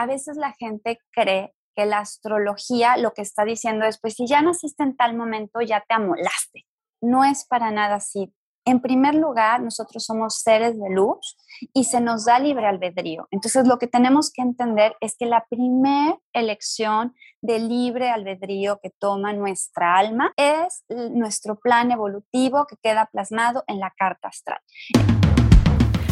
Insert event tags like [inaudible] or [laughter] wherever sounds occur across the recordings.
A veces la gente cree que la astrología lo que está diciendo es, pues si ya naciste en tal momento, ya te amolaste. No es para nada así. En primer lugar, nosotros somos seres de luz y se nos da libre albedrío. Entonces, lo que tenemos que entender es que la primera elección de libre albedrío que toma nuestra alma es nuestro plan evolutivo que queda plasmado en la carta astral.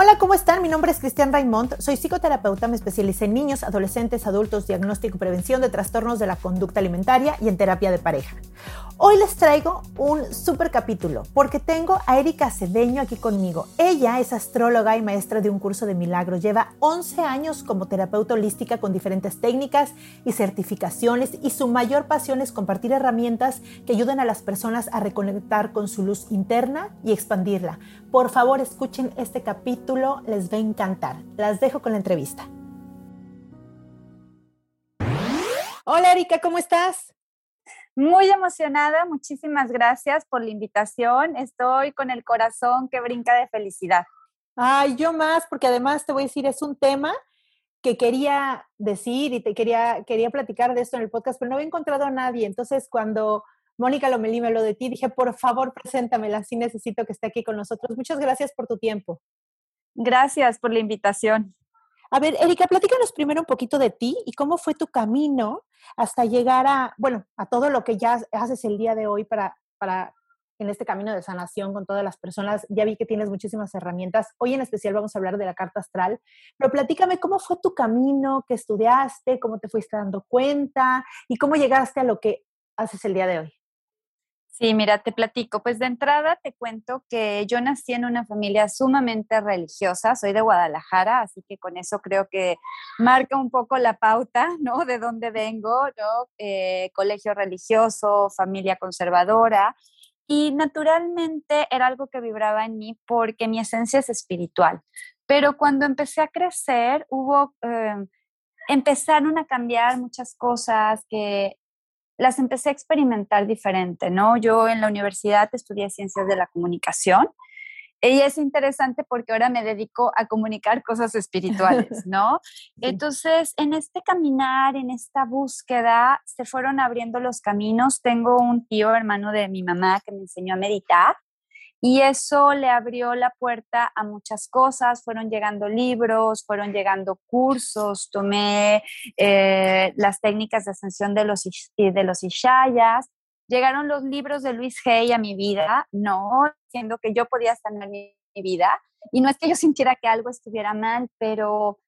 Hola, ¿cómo están? Mi nombre es Cristian Raimond, soy psicoterapeuta, me especialicé en niños, adolescentes, adultos, diagnóstico y prevención de trastornos de la conducta alimentaria y en terapia de pareja. Hoy les traigo un super capítulo porque tengo a Erika Cedeño aquí conmigo. Ella es astróloga y maestra de un curso de milagros. Lleva 11 años como terapeuta holística con diferentes técnicas y certificaciones y su mayor pasión es compartir herramientas que ayuden a las personas a reconectar con su luz interna y expandirla. Por favor, escuchen este capítulo, les va a encantar. Las dejo con la entrevista. Hola Erika, ¿cómo estás? Muy emocionada, muchísimas gracias por la invitación. Estoy con el corazón que brinca de felicidad. Ay, yo más, porque además te voy a decir, es un tema que quería decir y te quería, quería platicar de esto en el podcast, pero no había encontrado a nadie. Entonces, cuando Mónica Lomelí me lo de ti, dije, por favor, preséntamela, sí necesito que esté aquí con nosotros. Muchas gracias por tu tiempo. Gracias por la invitación. A ver, Erika, platícanos primero un poquito de ti y cómo fue tu camino hasta llegar a, bueno, a todo lo que ya haces el día de hoy para, para en este camino de sanación con todas las personas. Ya vi que tienes muchísimas herramientas. Hoy en especial vamos a hablar de la carta astral, pero platícame cómo fue tu camino, qué estudiaste, cómo te fuiste dando cuenta y cómo llegaste a lo que haces el día de hoy. Sí, mira, te platico. Pues de entrada te cuento que yo nací en una familia sumamente religiosa, soy de Guadalajara, así que con eso creo que marca un poco la pauta, [laughs] ¿no? De dónde vengo, ¿no? Eh, colegio religioso, familia conservadora. Y naturalmente era algo que vibraba en mí porque mi esencia es espiritual. Pero cuando empecé a crecer, hubo, eh, empezaron a cambiar muchas cosas que las empecé a experimentar diferente, ¿no? Yo en la universidad estudié ciencias de la comunicación y es interesante porque ahora me dedico a comunicar cosas espirituales, [laughs] ¿no? Entonces, en este caminar, en esta búsqueda, se fueron abriendo los caminos. Tengo un tío, hermano de mi mamá, que me enseñó a meditar y eso le abrió la puerta a muchas cosas, fueron llegando libros, fueron llegando cursos, tomé eh, las técnicas de ascensión de los, de los Ishayas, llegaron los libros de Luis Hay a mi vida, no, diciendo que yo podía sanar mi, mi vida. Y no es que yo sintiera que algo estuviera mal, pero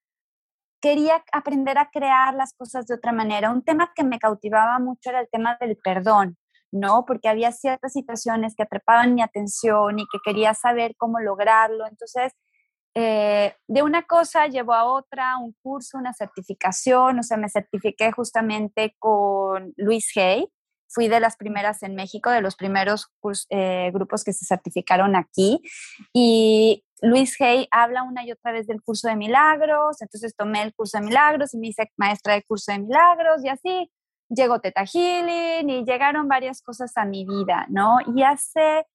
quería aprender a crear las cosas de otra manera. Un tema que me cautivaba mucho era el tema del perdón. ¿No? Porque había ciertas situaciones que atrapaban mi atención y que quería saber cómo lograrlo. Entonces, eh, de una cosa llevó a otra, un curso, una certificación, o sea, me certifiqué justamente con Luis Hay. Fui de las primeras en México, de los primeros eh, grupos que se certificaron aquí. Y Luis Hay habla una y otra vez del curso de milagros, entonces tomé el curso de milagros y me hice maestra del curso de milagros y así llegó Teta Healing y llegaron varias cosas a mi vida, ¿no? Y hace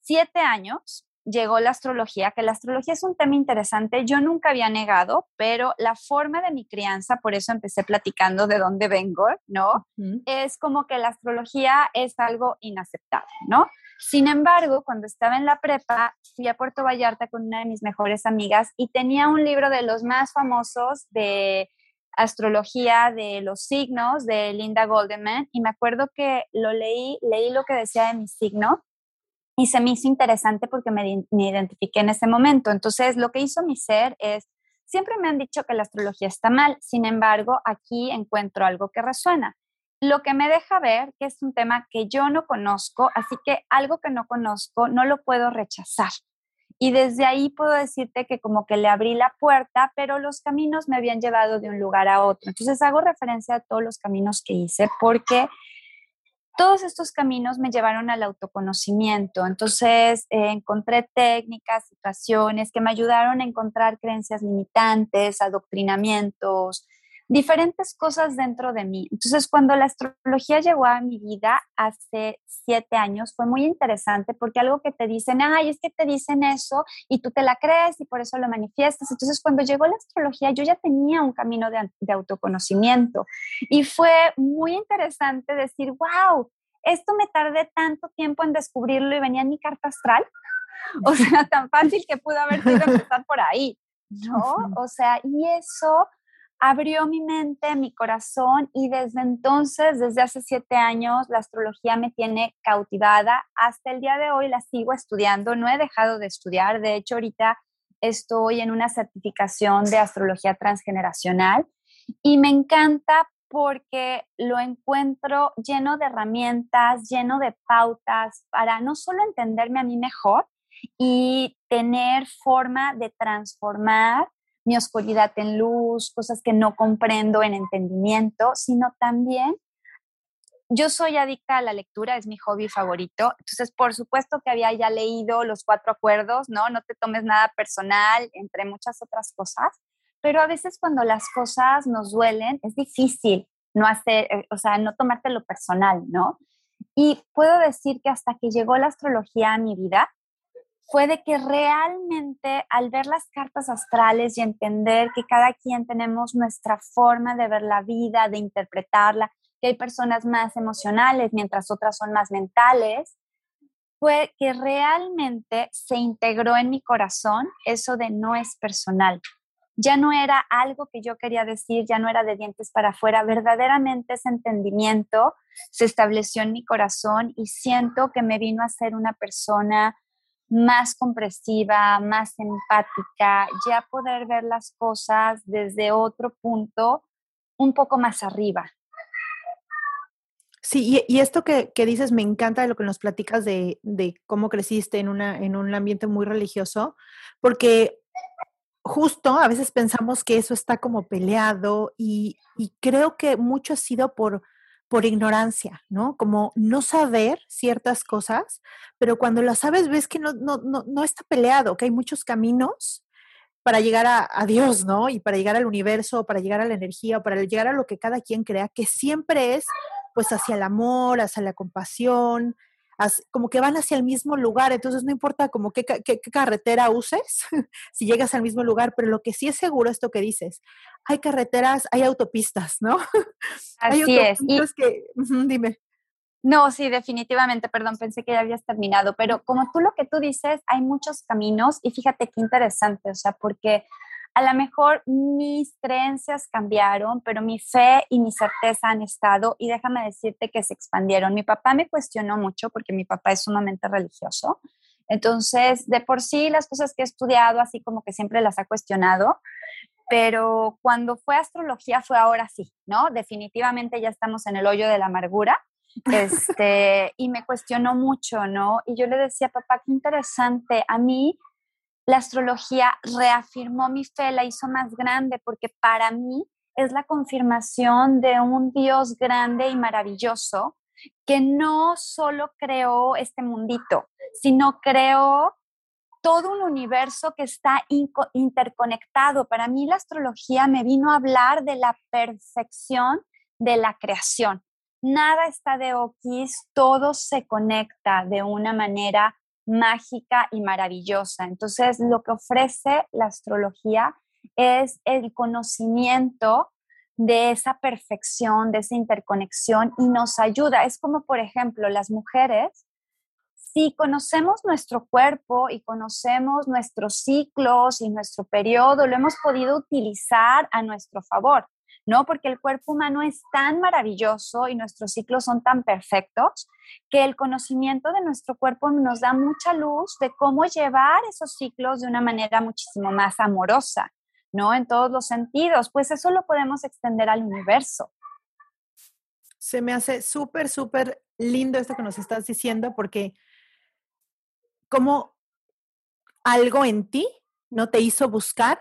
siete años llegó la astrología, que la astrología es un tema interesante, yo nunca había negado, pero la forma de mi crianza, por eso empecé platicando de dónde vengo, ¿no? Es como que la astrología es algo inaceptable, ¿no? Sin embargo, cuando estaba en la prepa, fui a Puerto Vallarta con una de mis mejores amigas y tenía un libro de los más famosos de astrología de los signos de Linda Goldman y me acuerdo que lo leí, leí lo que decía de mi signo y se me hizo interesante porque me, me identifiqué en ese momento. Entonces, lo que hizo mi ser es, siempre me han dicho que la astrología está mal, sin embargo, aquí encuentro algo que resuena. Lo que me deja ver que es un tema que yo no conozco, así que algo que no conozco no lo puedo rechazar. Y desde ahí puedo decirte que como que le abrí la puerta, pero los caminos me habían llevado de un lugar a otro. Entonces hago referencia a todos los caminos que hice porque todos estos caminos me llevaron al autoconocimiento. Entonces encontré técnicas, situaciones que me ayudaron a encontrar creencias limitantes, adoctrinamientos, diferentes cosas dentro de mí. Entonces, cuando la astrología llegó a mi vida hace siete años, fue muy interesante porque algo que te dicen, ay, es que te dicen eso y tú te la crees y por eso lo manifiestas. Entonces, cuando llegó la astrología, yo ya tenía un camino de, de autoconocimiento y fue muy interesante decir, wow, esto me tardé tanto tiempo en descubrirlo y venía en mi carta astral. [laughs] O sea, tan fácil que pudo haber sido empezar por ahí, ¿no? O sea, y eso abrió mi mente, mi corazón y desde entonces, desde hace siete años, la astrología me tiene cautivada. Hasta el día de hoy la sigo estudiando, no he dejado de estudiar. De hecho, ahorita estoy en una certificación de astrología transgeneracional y me encanta porque lo encuentro lleno de herramientas, lleno de pautas para no solo entenderme a mí mejor y tener forma de transformar mi oscuridad en luz, cosas que no comprendo en entendimiento, sino también yo soy adicta a la lectura, es mi hobby favorito. Entonces, por supuesto que había ya leído los cuatro acuerdos, ¿no? No te tomes nada personal, entre muchas otras cosas. Pero a veces cuando las cosas nos duelen, es difícil no hacer, eh, o sea, no tomártelo personal, ¿no? Y puedo decir que hasta que llegó la astrología a mi vida, fue de que realmente al ver las cartas astrales y entender que cada quien tenemos nuestra forma de ver la vida, de interpretarla, que hay personas más emocionales mientras otras son más mentales, fue que realmente se integró en mi corazón eso de no es personal. Ya no era algo que yo quería decir, ya no era de dientes para afuera, verdaderamente ese entendimiento se estableció en mi corazón y siento que me vino a ser una persona más compresiva, más empática, ya poder ver las cosas desde otro punto un poco más arriba. Sí, y, esto que, dices me encanta de lo que nos platicas de, cómo creciste en, una, en un ambiente muy religioso, porque justo a veces pensamos que eso está como peleado y, y creo que mucho ha sido por por ignorancia, ¿no? Como no saber ciertas cosas, pero cuando las sabes ves que no, no, no, no está peleado, que hay muchos caminos para llegar a, a, Dios, ¿no? Y para llegar al universo, para llegar a la energía, para llegar a lo que cada quien crea, que siempre es pues hacia el amor, hacia la compasión, como que van hacia el mismo lugar, entonces no importa como qué, qué, carretera uses, [laughs] si llegas al mismo lugar, pero lo que sí es seguro es esto que dices, hay carreteras, hay autopistas, ¿no? [laughs] Así es. Y, que, dime. No, sí, definitivamente, perdón, pensé que ya habías terminado, pero como tú lo que tú dices, hay muchos caminos y fíjate qué interesante, o sea, porque a lo mejor mis creencias cambiaron, pero mi fe y mi certeza han estado y déjame decirte que se expandieron. Mi papá me cuestionó mucho porque mi papá es sumamente religioso. Entonces, de por sí, las cosas que he estudiado, así como que siempre las ha cuestionado, pero cuando fue astrología fue ahora sí, ¿no? Definitivamente ya estamos en el hoyo de la amargura. [laughs] Este, y me cuestionó mucho, ¿no? Y yo le decía, papá, qué interesante, a mí la astrología reafirmó mi fe, la hizo más grande, porque para mí es la confirmación de un Dios grande y maravilloso que no solo creó este mundito, sino creó todo un universo que está interconectado. Para mí la astrología me vino a hablar de la perfección de la creación. Nada está de oquis, todo se conecta de una manera mágica y maravillosa. Entonces, lo que ofrece la astrología es el conocimiento de esa perfección, de esa interconexión y nos ayuda. Es como, por ejemplo, las mujeres, si conocemos nuestro cuerpo y conocemos nuestros ciclos y nuestro periodo, lo hemos podido utilizar a nuestro favor. ¿No? Porque el cuerpo humano es tan maravilloso y nuestros ciclos son tan perfectos que el conocimiento de nuestro cuerpo nos da mucha luz de cómo llevar esos ciclos de una manera muchísimo más amorosa, ¿no? En todos los sentidos, pues eso lo podemos extender al universo. Se me hace súper, súper lindo esto que nos estás diciendo porque como algo en ti no te hizo buscar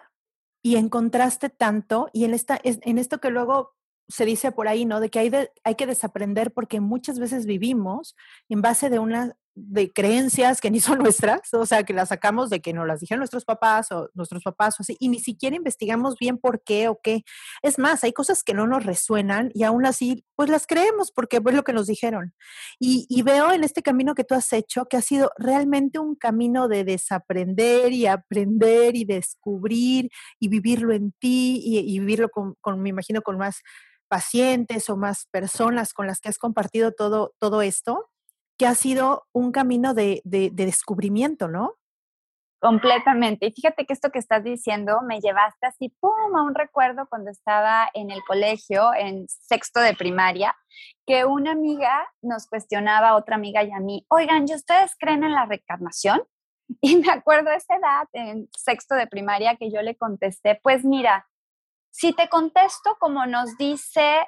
y encontraste tanto y en, esta, en esto que luego se dice por ahí, ¿no? De que hay, hay que desaprender porque muchas veces vivimos en base de una de creencias que ni son [laughs] nuestras, o sea, que las sacamos de que nos las dijeron nuestros papás o nuestros papás o así, y ni siquiera investigamos bien por qué o qué. Es más, hay cosas que no nos resuenan y aún así, pues las creemos porque es lo que nos dijeron. Y, veo en este camino que tú has hecho que ha sido realmente un camino de desaprender y aprender y descubrir y vivirlo en ti y, y vivirlo con, con, me imagino, con más pacientes o más personas con las que has compartido todo, todo esto que ha sido un camino de, descubrimiento, ¿no? Completamente. Y fíjate que esto que estás diciendo me llevaste así, pum, a un recuerdo cuando estaba en el colegio, en sexto de primaria, que una amiga nos cuestionaba, a otra amiga y a mí, oigan, ¿y ustedes creen en la reencarnación? [laughs] Y me acuerdo de esa edad, en sexto de primaria, que yo le contesté, pues mira, si te contesto como nos dice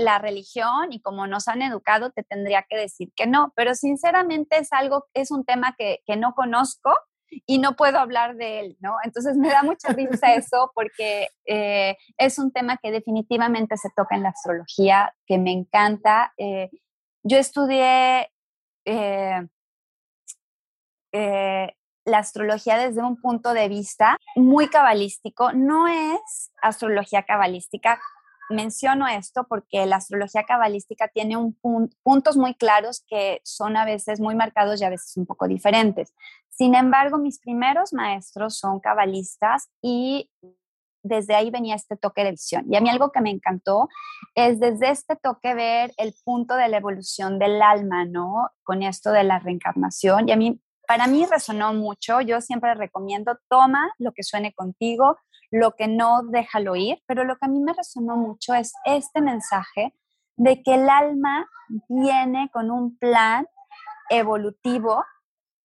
la religión y como nos han educado, te tendría que decir que no, pero sinceramente es algo, es un tema que, no conozco y no puedo hablar de él, ¿no? Entonces me da mucha risa [laughs] eso porque eh, es un tema que definitivamente se toca en la astrología, que me encanta. Eh, yo estudié eh, la astrología desde un punto de vista muy cabalístico. No es astrología cabalística menciono esto porque la astrología cabalística tiene un puntos muy claros que son a veces muy marcados y a veces un poco diferentes. Sin embargo, mis primeros maestros son cabalistas y desde ahí venía este toque de visión. Y a mí algo que me encantó es desde este toque ver el punto de la evolución del alma, ¿no? Con esto de la reencarnación. Y a mí, para mí resonó mucho. Yo siempre recomiendo, toma lo que suene contigo, lo que no, déjalo ir, pero lo que a mí me resonó mucho es este mensaje de que el alma viene con un plan evolutivo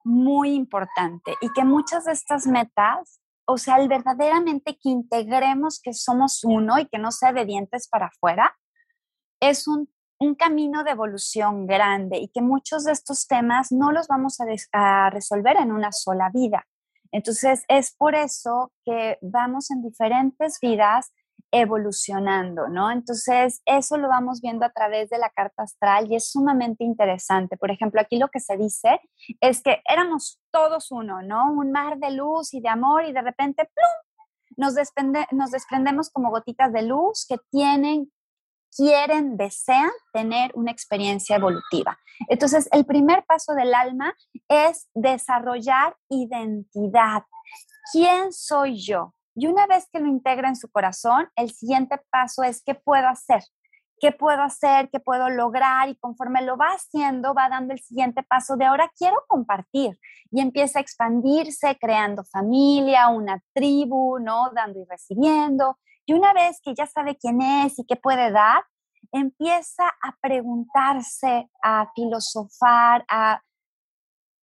muy importante y que muchas de estas metas, o sea, el verdaderamente que integremos que somos uno y que no sea de dientes para afuera, es un, camino de evolución grande y que muchos de estos temas no los vamos a resolver en una sola vida. Entonces, es por eso que vamos en diferentes vidas evolucionando, ¿no? Entonces, eso lo vamos viendo a través de la carta astral y es sumamente interesante. Por ejemplo, aquí lo que se dice es que éramos todos uno, ¿no? Un mar de luz y de amor y de repente, ¡plum! Nos, nos desprendemos como gotitas de luz que tienen quieren, desean tener una experiencia evolutiva. Entonces, el primer paso del alma es desarrollar identidad. ¿Quién soy yo? Y una vez que lo integra en su corazón, el siguiente paso es qué puedo hacer. ¿Qué puedo hacer? ¿Qué puedo lograr? Y conforme lo va haciendo, va dando el siguiente paso de ahora quiero compartir. Y empieza a expandirse, creando familia, una tribu, ¿no? Dando y recibiendo. Y una vez que ya sabe quién es y qué puede dar, empieza a preguntarse, a filosofar, a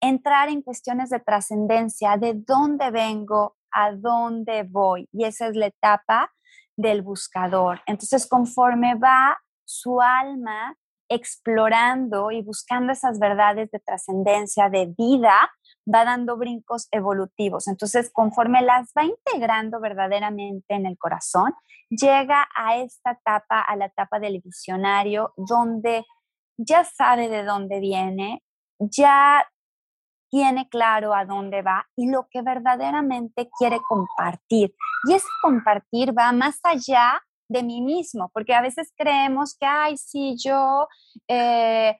entrar en cuestiones de trascendencia, de dónde vengo, a dónde voy. Y esa es la etapa del buscador. Entonces, conforme va su alma explorando y buscando esas verdades de trascendencia, de vida, va dando brincos evolutivos. Entonces, conforme las va integrando verdaderamente en el corazón, llega a esta etapa, a la etapa del visionario, donde ya sabe de dónde viene, ya tiene claro a dónde va y lo que verdaderamente quiere compartir. Y ese compartir va más allá de mí mismo, porque a veces creemos que, ay, sí, yo eh,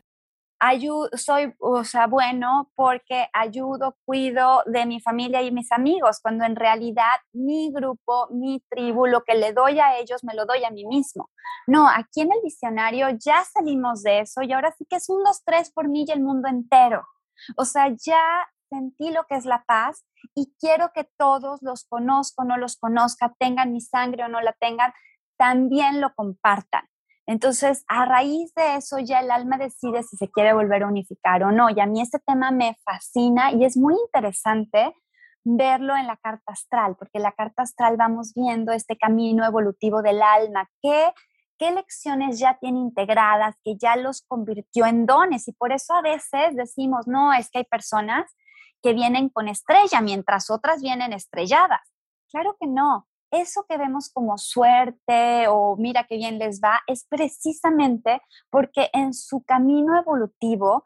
Ayudo, soy, o sea, bueno porque ayudo, cuido de mi familia y mis amigos, cuando en realidad mi grupo, mi tribu, lo que le doy a ellos, me lo doy a mí mismo. No, aquí en el diccionario ya salimos de eso y ahora sí que es un, dos, tres por mí y el mundo entero. O sea, ya sentí lo que es la paz y quiero que todos los conozco, no los conozca, tengan mi sangre o no la tengan, también lo compartan. Entonces, a raíz de eso ya el alma decide si se quiere volver a unificar o no. Y a mí este tema me fascina y es muy interesante verlo en la carta astral, porque en la carta astral vamos viendo este camino evolutivo del alma, qué, qué lecciones ya tiene integradas, que ya los convirtió en dones. Y por eso a veces decimos, no, es que hay personas que vienen con estrella, mientras otras vienen estrelladas. Claro que no eso que vemos como suerte o mira qué bien les va, es precisamente porque en su camino evolutivo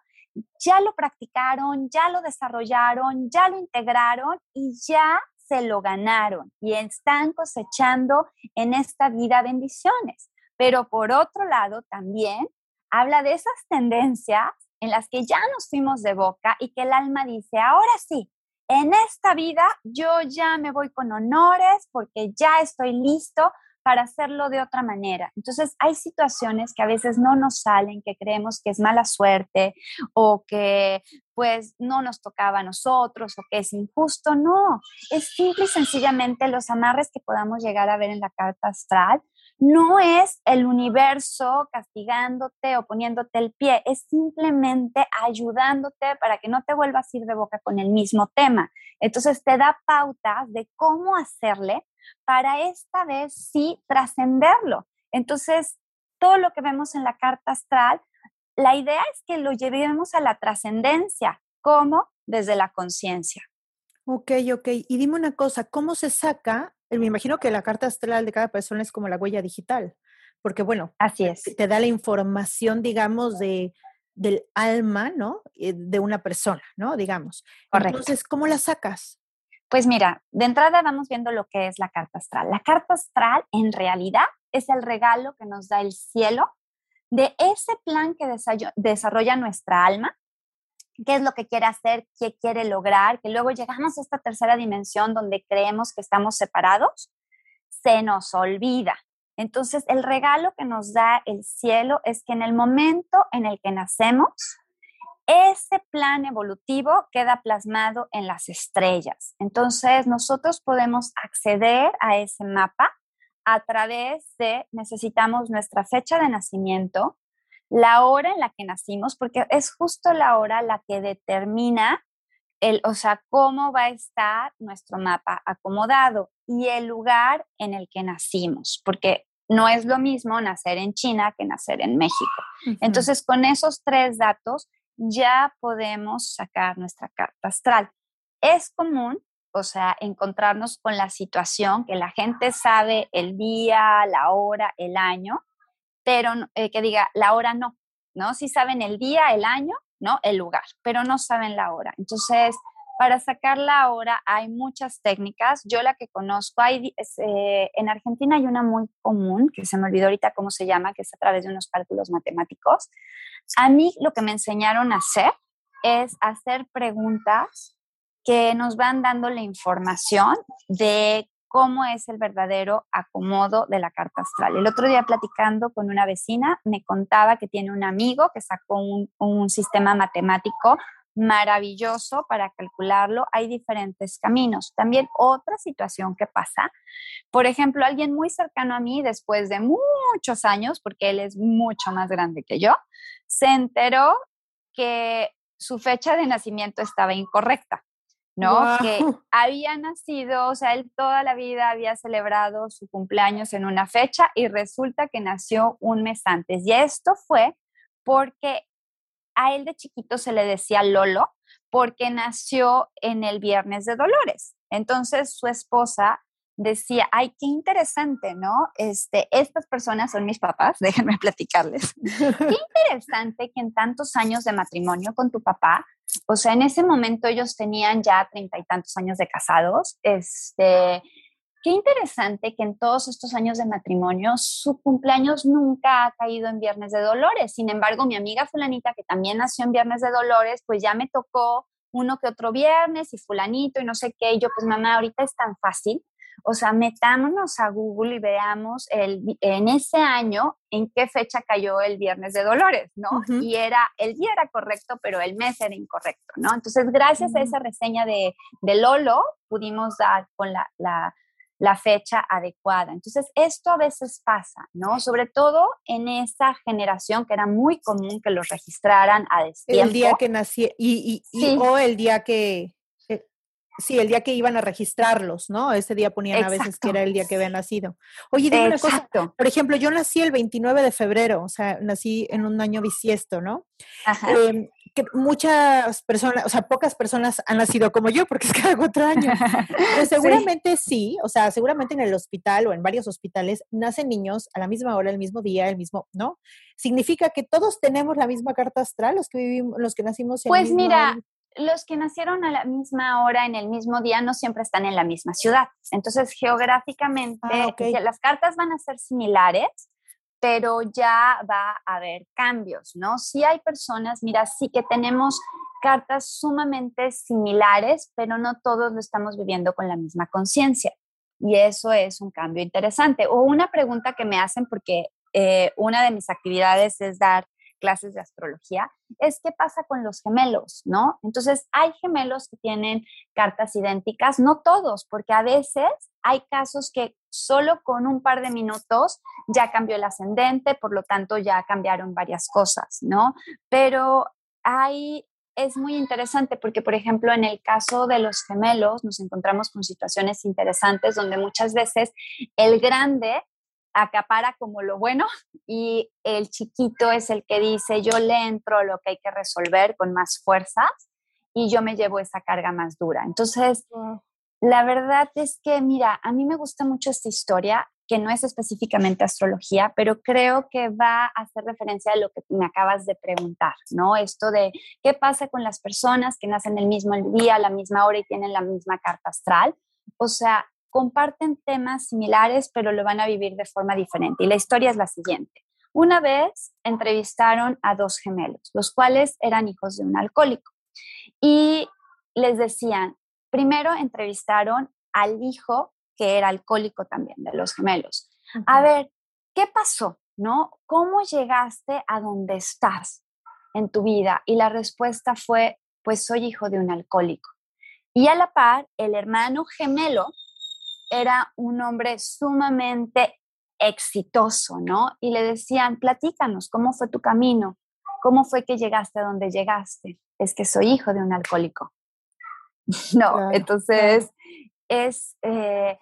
ya lo practicaron, ya lo desarrollaron, ya lo integraron y ya se lo ganaron y están cosechando en esta vida bendiciones. Pero por otro lado, también habla de esas tendencias en las que ya nos fuimos de boca y que el alma dice, ahora sí, en esta vida yo ya me voy con honores porque ya estoy listo para hacerlo de otra manera. Entonces, hay situaciones que a veces no nos salen, que creemos que es mala suerte o que pues no nos tocaba a nosotros o que es injusto. No, es simple y sencillamente los amarres que podamos llegar a ver en la carta astral no es el universo castigándote o poniéndote el pie, es simplemente ayudándote para que no te vuelvas a ir de boca con el mismo tema. Entonces te da pautas de cómo hacerle para esta vez sí trascenderlo. Entonces, todo lo que vemos en la carta astral, la idea es que lo llevemos a la trascendencia, como desde la conciencia. Ok, ok. Y dime una cosa, ¿cómo se saca me imagino que la carta astral de cada persona es como la huella digital, porque bueno, así es. Te da la información, digamos, de, del alma, ¿no? Eh, de una persona, ¿no? Digamos. Correcto. Entonces, ¿cómo la sacas? Pues mira, de entrada vamos viendo lo que es la carta astral. La carta astral en realidad es el regalo que nos da el cielo de ese plan que desarrolla nuestra alma qué es lo que quiere hacer, qué quiere lograr, que luego llegamos a esta tercera dimensión donde creemos que estamos separados, se nos olvida. Entonces, el regalo que nos da el cielo es que en el momento en el que nacemos, ese plan evolutivo queda plasmado en las estrellas. Entonces, nosotros podemos acceder a ese mapa a través de, necesitamos nuestra fecha de nacimiento, la hora en la que nacimos, porque es justo la hora la que determina el, o sea, cómo va a estar nuestro mapa acomodado y el lugar en el que nacimos, porque no es lo mismo nacer en China que nacer en México. Entonces, con esos tres datos ya podemos sacar nuestra carta astral. Es común, o sea, encontrarnos con la situación que la gente sabe el día, la hora, el año, pero eh, que diga la hora no, ¿no? Sí saben el día, el año, ¿no? El lugar, pero no saben la hora. Entonces, para sacar la hora hay muchas técnicas. Yo la que conozco, hay, eh, en Argentina hay una muy común, que se me olvidó ahorita cómo se llama, que es a través de unos cálculos matemáticos. A mí lo que me enseñaron a hacer es hacer preguntas que nos van dando la información de cómo es el verdadero acomodo de la carta astral. El otro día platicando con una vecina, me contaba que tiene un amigo que sacó un, un sistema matemático maravilloso para calcularlo. Hay diferentes caminos. También otra situación que pasa, por ejemplo, alguien muy cercano a mí, después de muchos años, porque él es mucho más grande que yo, se enteró que su fecha de nacimiento estaba incorrecta. ¿No? Que [laughs] había nacido, o sea, él toda la vida había celebrado su cumpleaños en una fecha y resulta que nació un mes antes. Y esto fue porque a él de chiquito se le decía Lolo porque nació en el Viernes de Dolores. Entonces su esposa decía, ay, qué interesante, ¿no? Este, estas personas son mis papás, [laughs] déjenme platicarles. qué [laughs] interesante que en tantos años de matrimonio con tu papá, o sea, en ese momento ellos tenían ya treinta y tantos años de casados, este, qué interesante que en todos estos años de matrimonio su cumpleaños nunca ha caído en Viernes de Dolores. Sin embargo, mi amiga fulanita, que también nació en Viernes de Dolores, pues ya me tocó uno que otro viernes y fulanito y no sé qué. Y yo, pues mamá, ahorita es tan fácil o sea, metámonos a Google y veamos el, en ese año en qué fecha cayó el Viernes de Dolores, ¿no? Y era, el día era correcto, pero el mes era incorrecto, ¿no? Entonces, gracias a esa reseña de, de Lolo, pudimos dar con la, la, la, fecha adecuada. Entonces, esto a veces pasa, ¿no? Sobre todo en esa generación que era muy común que los registraran a destiempo. El día que nací, y, y, o el día que, Sí, el día que iban a registrarlos, ¿no? Ese día ponían a veces que era el día que había nacido. Oye, dime una cosa. Por ejemplo, yo nací el 29 de febrero, o sea, nací en un año bisiesto, ¿no? Ajá. Em, que muchas personas, o sea, pocas personas han nacido como yo, porque es cada cuatro años. Pero [laughs] seguramente sí. o sea, seguramente en el hospital o en varios hospitales nacen niños a la misma hora, el mismo día, el mismo, ¿no? Significa que todos tenemos la misma carta astral, los que vivimos, los que nacimos en Pues mira, los que nacieron a la misma hora, en el mismo día, no siempre están en la misma ciudad. Entonces, geográficamente, ah, las cartas van a ser similares, pero ya va a haber cambios, ¿no? Sí hay personas, mira, sí que tenemos cartas sumamente similares, pero no todos lo estamos viviendo con la misma conciencia. Y eso es un cambio interesante. O una pregunta que me hacen, porque eh, una de mis actividades es dar clases de astrología, es qué pasa con los gemelos, ¿no? Entonces, hay gemelos que tienen cartas idénticas, no todos, porque a veces hay casos que solo con un par de minutos ya cambió el ascendente, por lo tanto ya cambiaron varias cosas, ¿no? Pero hay es muy interesante porque, por ejemplo, en el caso de los gemelos nos encontramos con situaciones interesantes donde muchas veces el grande acapara como lo bueno y el chiquito es el que dice, yo le entro lo que hay que resolver con más fuerzas y yo me llevo esa carga más dura. Entonces, la verdad es que, mira, a mí me gusta mucho esta historia, que no es específicamente astrología, pero creo que va a hacer referencia a lo que me acabas de preguntar, ¿no? Esto de qué pasa con las personas que nacen el mismo día, a la misma hora y tienen la misma carta astral. O sea, comparten temas similares, pero lo van a vivir de forma diferente. Y la historia es la siguiente. Una vez entrevistaron a dos gemelos, los cuales eran hijos de un alcohólico. Y les decían, primero entrevistaron al hijo que era alcohólico también, de los gemelos. A ver, ¿qué pasó? ¿No? ¿Cómo llegaste a donde estás en tu vida? Y la respuesta fue, pues soy hijo de un alcohólico. Y a la par, el hermano gemelo era un hombre sumamente exitoso, ¿no? Y le decían, platícanos, ¿cómo fue tu camino? ¿Cómo fue que llegaste a donde llegaste? Es que soy hijo de un alcohólico. [laughs] no, entonces es eh,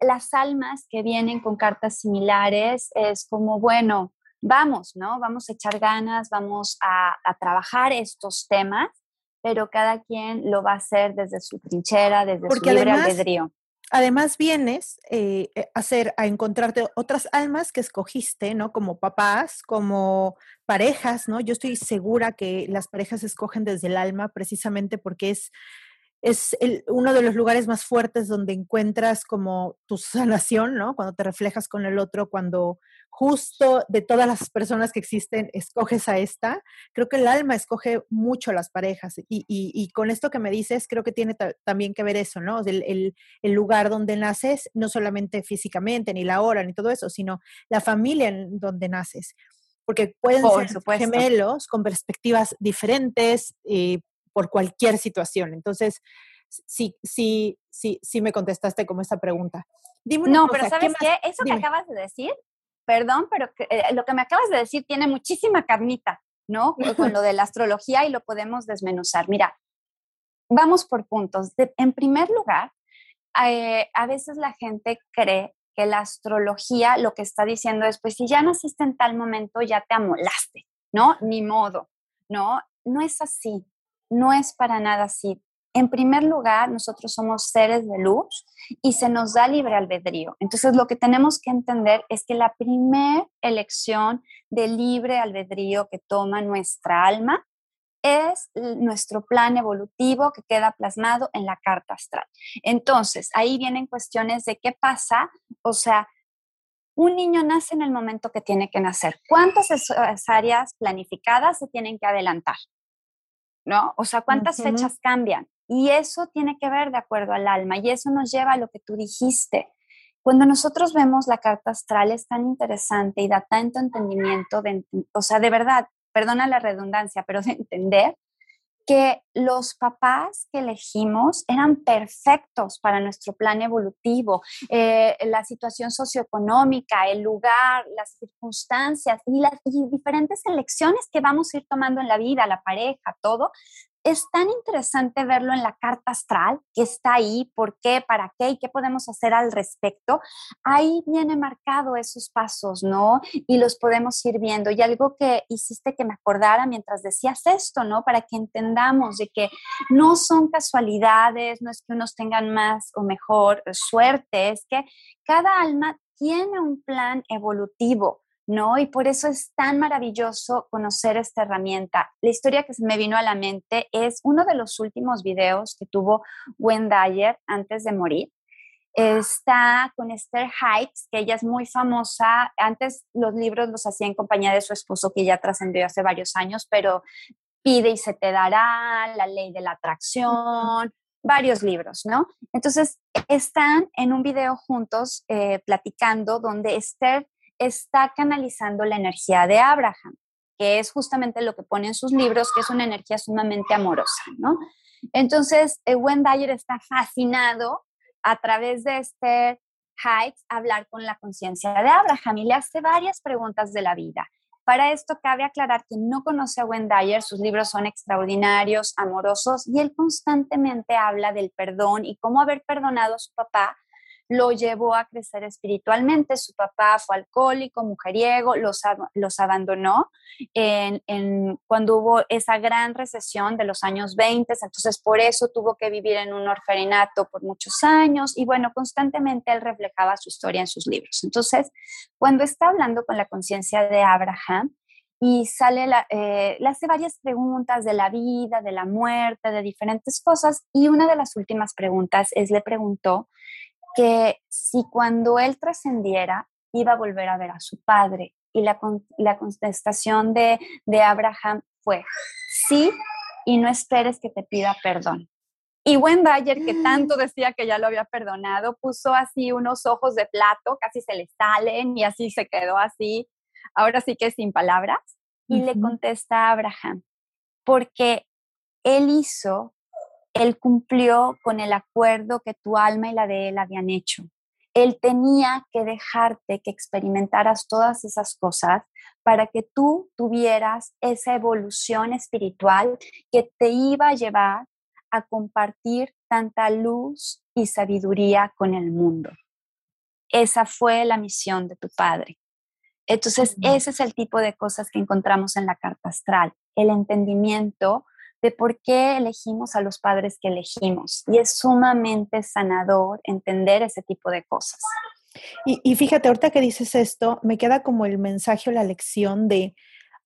las almas que vienen con cartas similares, es como, bueno, vamos, ¿no? Vamos a echar ganas, vamos a, trabajar estos temas, pero cada quien lo va a hacer desde su trinchera, desde su libre albedrío además vienes eh, eh, a hacer, a encontrarte otras almas que escogiste, ¿no? Como papás, como parejas, ¿no? Yo estoy segura que las parejas escogen desde el alma precisamente porque es es uno de los lugares más fuertes donde encuentras como tu sanación, ¿no? Cuando te reflejas con el otro, cuando justo de todas las personas que existen escoges a esta. Creo que el alma escoge mucho las parejas y, con esto que me dices, creo que tiene también que ver eso, ¿no? El, el, lugar donde naces, no solamente físicamente, ni la hora, ni todo eso, sino la familia en donde naces. Porque pueden ser gemelos con perspectivas diferentes, y eh, por cualquier situación. Entonces, sí, sí, sí, sí me contestaste como esa pregunta. Dime no, pero ¿sabes qué? Eso que acabas de decir, perdón, pero eh, lo que me acabas de decir tiene muchísima carnita, ¿no? [laughs] Con lo de la astrología y lo podemos desmenuzar. Mira, vamos por puntos. en primer lugar, eh, a veces la gente cree que la astrología lo que está diciendo es, pues si ya naciste en tal momento, ya te amolaste, ¿no? Ni modo, ¿no? No es así no es para nada así. En primer lugar, nosotros somos seres de luz y se nos da libre albedrío. Entonces, lo que tenemos que entender es que la primera elección de libre albedrío que toma nuestra alma es nuestro plan evolutivo que queda plasmado en la carta astral. Entonces, ahí vienen cuestiones de qué pasa, o sea, un niño nace en el momento que tiene que nacer. ¿Cuántas áreas planificadas se tienen que adelantar? ¿no? O sea, ¿cuántas fechas cambian? Y eso tiene que ver de acuerdo al alma y eso nos lleva a lo que tú dijiste. Cuando nosotros vemos la carta astral es tan interesante y da tanto entendimiento, de, o sea, de verdad, perdona la redundancia, pero de entender que los papás que elegimos eran perfectos para nuestro plan evolutivo, eh, la situación socioeconómica, el lugar, las circunstancias y las diferentes elecciones que vamos a ir tomando en la vida, la pareja, todo, es tan interesante verlo en la carta astral, que está ahí, por qué, para qué y qué podemos hacer al respecto. Ahí viene marcado esos pasos, ¿no? Y los podemos ir viendo. Y algo que hiciste que me acordara mientras decías esto, ¿no? Para que entendamos de que no son casualidades, no es que unos tengan más o mejor suerte, es que cada alma tiene un plan evolutivo ¿no? Y por eso es tan maravilloso conocer esta herramienta. La historia que se me vino a la mente es uno de los últimos videos que tuvo Dyer antes de morir. Está con Esther Hikes, que ella es muy famosa. Antes los libros los hacía en compañía de su esposo, que ya trascendió hace varios años, pero Pide y se te dará, La ley de la atracción, varios libros, ¿no? Entonces, están en un video juntos eh, platicando donde Esther está canalizando la energía de Abraham, que es justamente lo que pone en sus libros, que es una energía sumamente amorosa, ¿no? Entonces, eh, Dyer está fascinado a través de este Heights hablar con la conciencia de Abraham y le hace varias preguntas de la vida. Para esto cabe aclarar que no conoce a Dyer, sus libros son extraordinarios, amorosos y él constantemente habla del perdón y cómo haber perdonado a su papá lo llevó a crecer espiritualmente. Su papá fue alcohólico, mujeriego, los, los abandonó cuando hubo esa gran recesión de los años 20, entonces por eso tuvo que vivir en un orferinato por muchos años y bueno, constantemente él reflejaba su historia en sus libros. Entonces, cuando está hablando con la conciencia de Abraham, y sale, la, eh, le hace varias preguntas de la vida, de la muerte, de diferentes cosas. Y una de las últimas preguntas es, le preguntó que si cuando él trascendiera iba a volver a ver a su padre. Y la, la contestación de, de Abraham fue, sí, y no esperes que te pida perdón. Y Wendayer, que tanto decía que ya lo había perdonado, puso así unos ojos de plato, casi se le salen y así se quedó así, ahora sí que sin palabras, y le contesta a Abraham, porque él hizo él cumplió con el acuerdo que tu alma y la de él habían hecho. Él tenía que dejarte que experimentaras todas esas cosas para que tú tuvieras esa evolución espiritual que te iba a llevar a compartir tanta luz y sabiduría con el mundo. Esa fue la misión de tu padre. Entonces, ese es el tipo de cosas que encontramos en la carta astral, el entendimiento de por qué elegimos a los padres que elegimos. Y es sumamente sanador entender ese tipo de cosas. Y, fíjate, ahorita que dices esto, me queda como el mensaje la lección de,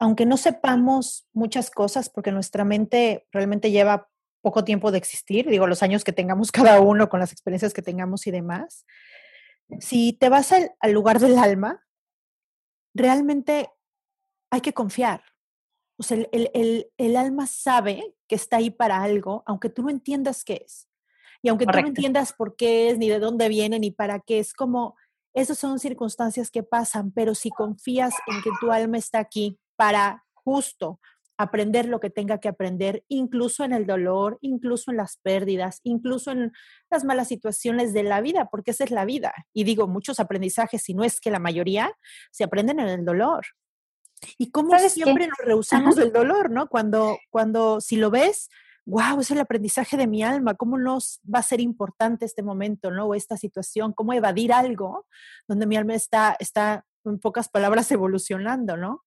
aunque no sepamos muchas cosas, porque nuestra mente realmente lleva poco tiempo de existir, digo, los años que tengamos [laughs] cada uno con las experiencias que tengamos y demás, si te vas al, lugar del alma, realmente hay que confiar. O sea, el, el, alma sabe que está ahí para algo, aunque tú no entiendas qué es. Y aunque tú no entiendas por qué es, ni de dónde viene, ni para qué, es como, esas son circunstancias que pasan, pero si confías en que tu alma está aquí para justo aprender lo que tenga que aprender, incluso en el dolor, incluso en las pérdidas, incluso en las malas situaciones de la vida, porque esa es la vida. Y digo, muchos aprendizajes, si no es que la mayoría, se aprenden en el dolor. Y como siempre nos rehusamos del dolor, ¿no? Cuando, cuando, si lo ves, wow, es el aprendizaje de mi alma, cómo nos va a ser importante este momento, ¿no? O esta situación, cómo evadir algo donde mi alma está, está en pocas palabras, evolucionando, ¿no?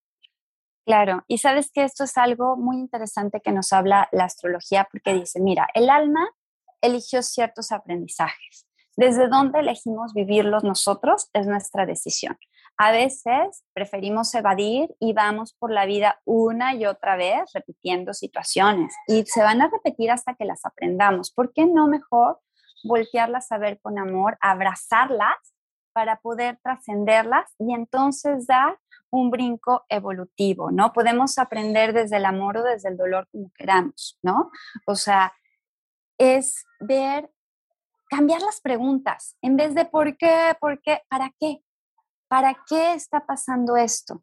Claro, y sabes que esto es algo muy interesante que nos habla la astrología porque dice, mira, el alma eligió ciertos aprendizajes. Desde dónde elegimos vivirlos nosotros es nuestra decisión. A veces preferimos evadir y vamos por la vida una y otra vez repitiendo situaciones y se van a repetir hasta que las aprendamos. ¿Por qué no mejor voltearlas a ver con amor, abrazarlas para poder trascenderlas y entonces dar un brinco evolutivo, ¿no? Podemos aprender desde el amor o desde el dolor como queramos, ¿no? O sea, es ver, cambiar las preguntas, en vez de por qué, por qué, para qué, para qué está pasando esto,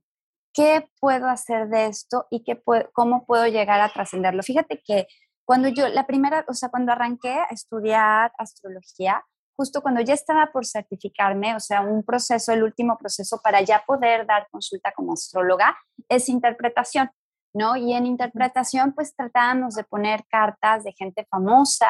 qué puedo hacer de esto y qué cómo puedo llegar a trascenderlo. Fíjate que cuando yo, la primera, o sea, cuando arranqué a estudiar astrología, justo cuando ya estaba por certificarme, o sea, un proceso, el último proceso para ya poder dar consulta como astróloga, es interpretación, ¿no? Y en interpretación, pues tratábamos de poner cartas de gente famosa.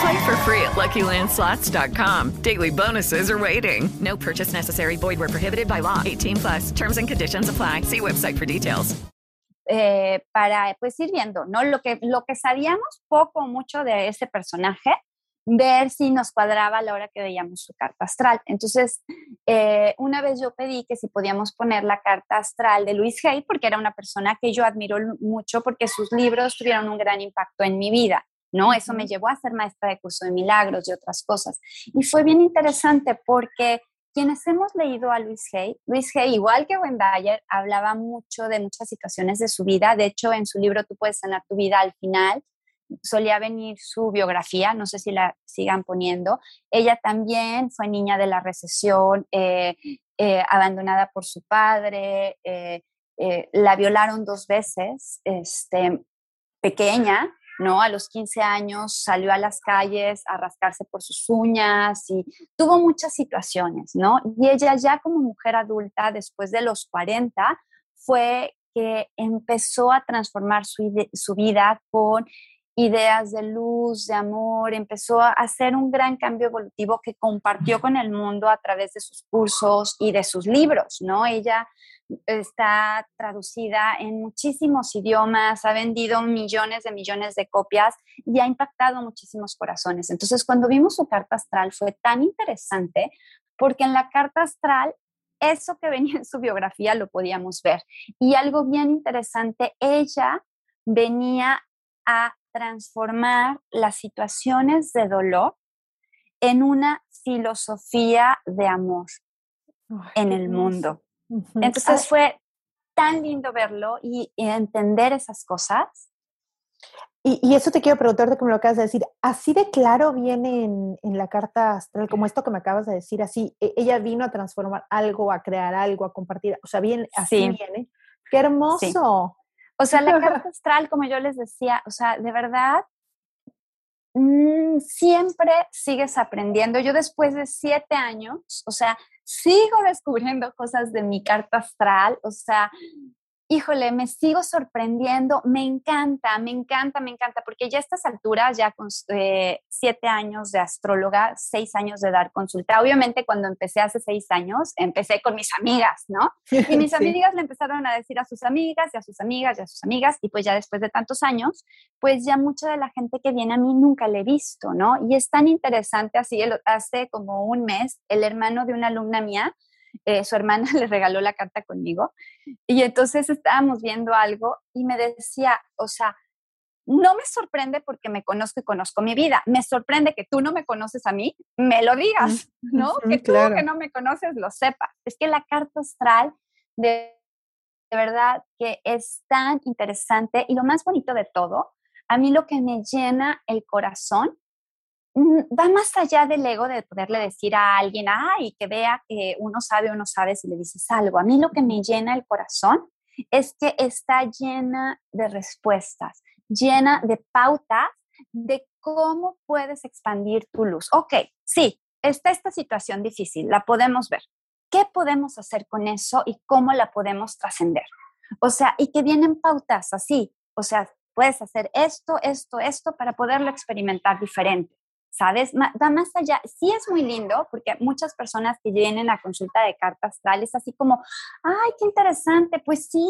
Play for free at LuckyLandSlots.com. Daily bonuses are waiting. No purchase necessary. Void where prohibited by law. 18 plus. Terms and conditions apply. See website for details. Eh, para pues ir viendo, ¿no? Lo que, lo que sabíamos poco o mucho de ese personaje ver si nos cuadraba a la hora que veíamos su carta astral. Entonces, eh, una vez yo pedí que si podíamos poner la carta astral de Luis Hay, porque era una persona que yo admiro mucho porque sus libros tuvieron un gran impacto en mi vida. ¿No? Eso me llevó a ser maestra de curso de milagros y otras cosas. Y fue bien interesante porque quienes hemos leído a Luis Hay, Luis Hay, igual que Wendayer, hablaba mucho de muchas situaciones de su vida. De hecho, en su libro Tú puedes sanar tu vida al final, solía venir su biografía, no sé si la sigan poniendo. Ella también fue niña de la recesión, eh, eh, abandonada por su padre, eh, la violaron dos veces, este, pequeña, ¿no? A los 15 años salió a las calles a rascarse por sus uñas y tuvo muchas situaciones, ¿no? Y ella ya como mujer adulta, después de los 40, fue que empezó a transformar su, su vida con ideas de luz, de amor, empezó a hacer un gran cambio evolutivo que compartió con el mundo a través de sus cursos y de sus libros, ¿no? Ella está traducida en muchísimos idiomas, ha vendido millones de millones de copias y ha impactado muchísimos corazones. Entonces, cuando vimos su carta astral fue tan interesante porque en la carta astral eso que venía en su biografía lo podíamos ver. Y algo bien interesante, ella venía a transformar las situaciones de dolor en una filosofía de amor en el mundo. Entonces fue tan lindo verlo y, entender esas cosas. Y, eso te quiero preguntar de cómo lo acabas de decir. ¿Así de claro viene en, la carta astral, como esto que me acabas de decir? Así, e, ella vino a transformar algo, a crear algo, a compartir. O sea, bien, así viene. ¡Qué hermoso! O sea, la [laughs] carta astral, como yo les decía, o sea, de verdad, mm, siempre sigues aprendiendo. Yo después de siete años, o sea, sigo descubriendo cosas de mi carta astral, o sea, híjole, me sigo sorprendiendo, me encanta, me encanta, me encanta, porque ya a estas alturas, ya con eh, siete años de astróloga, seis años de dar consulta, obviamente cuando empecé hace seis años, empecé con mis amigas, ¿no? [laughs] Y mis amigas le empezaron a decir a sus amigas y a sus amigas y a sus amigas, y pues ya después de tantos años, pues ya mucha de la gente que viene a mí nunca le he visto, ¿no? Y es tan interesante, así, hace como un mes, el hermano de una alumna mía, eh, su hermana [laughs] le regaló la carta conmigo y entonces estábamos viendo algo y me decía, o sea, no me sorprende porque me conozco y conozco mi vida, me sorprende que tú no me conoces a mí, me lo digas, ¿no? que tú que no me conoces lo sepas. Es que la carta astral de, de verdad que es tan interesante y lo más bonito de todo, a mí lo que me llena el corazón va más allá del ego de poderle decir a alguien, ay, que vea que uno sabe, uno sabe si le dices algo. A mí lo que me llena el corazón es que está llena de respuestas, llena de pautas de cómo puedes expandir tu luz. Ok, sí, está esta situación difícil, la podemos ver. ¿Qué podemos hacer con eso y cómo la podemos trascender? O sea, y que vienen pautas así, o sea, puedes hacer esto, esto, esto para poderlo experimentar diferente. ¿Sabes? Va más allá. Sí es muy lindo porque muchas personas que vienen a consulta de carta astral es así como, ay, qué interesante, pues sí,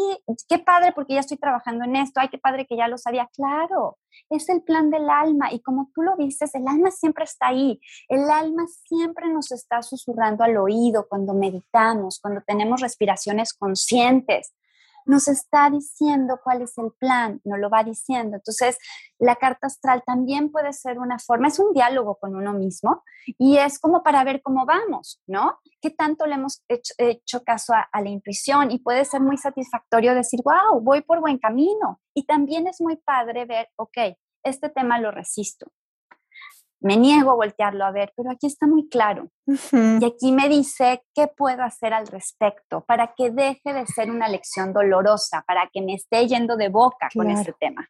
qué padre porque ya estoy trabajando en esto, ay, qué padre que ya lo sabía. Claro, es el plan del alma y como tú lo dices, el alma siempre está ahí. El alma siempre nos está susurrando al oído cuando meditamos, cuando tenemos respiraciones conscientes nos está diciendo cuál es el plan, nos lo va diciendo. Entonces, la carta astral también puede ser una forma, es un diálogo con uno mismo y es como para ver cómo vamos, ¿no? ¿Qué tanto le hemos hecho, caso a, a la intuición? Y puede ser muy satisfactorio decir, wow, voy por buen camino. Y también es muy padre ver, ok, este tema lo resisto, me niego a voltearlo a ver, pero aquí está muy claro. Y aquí me dice qué puedo hacer al respecto para que deje de ser una lección dolorosa, para que me esté yendo de boca con ese tema.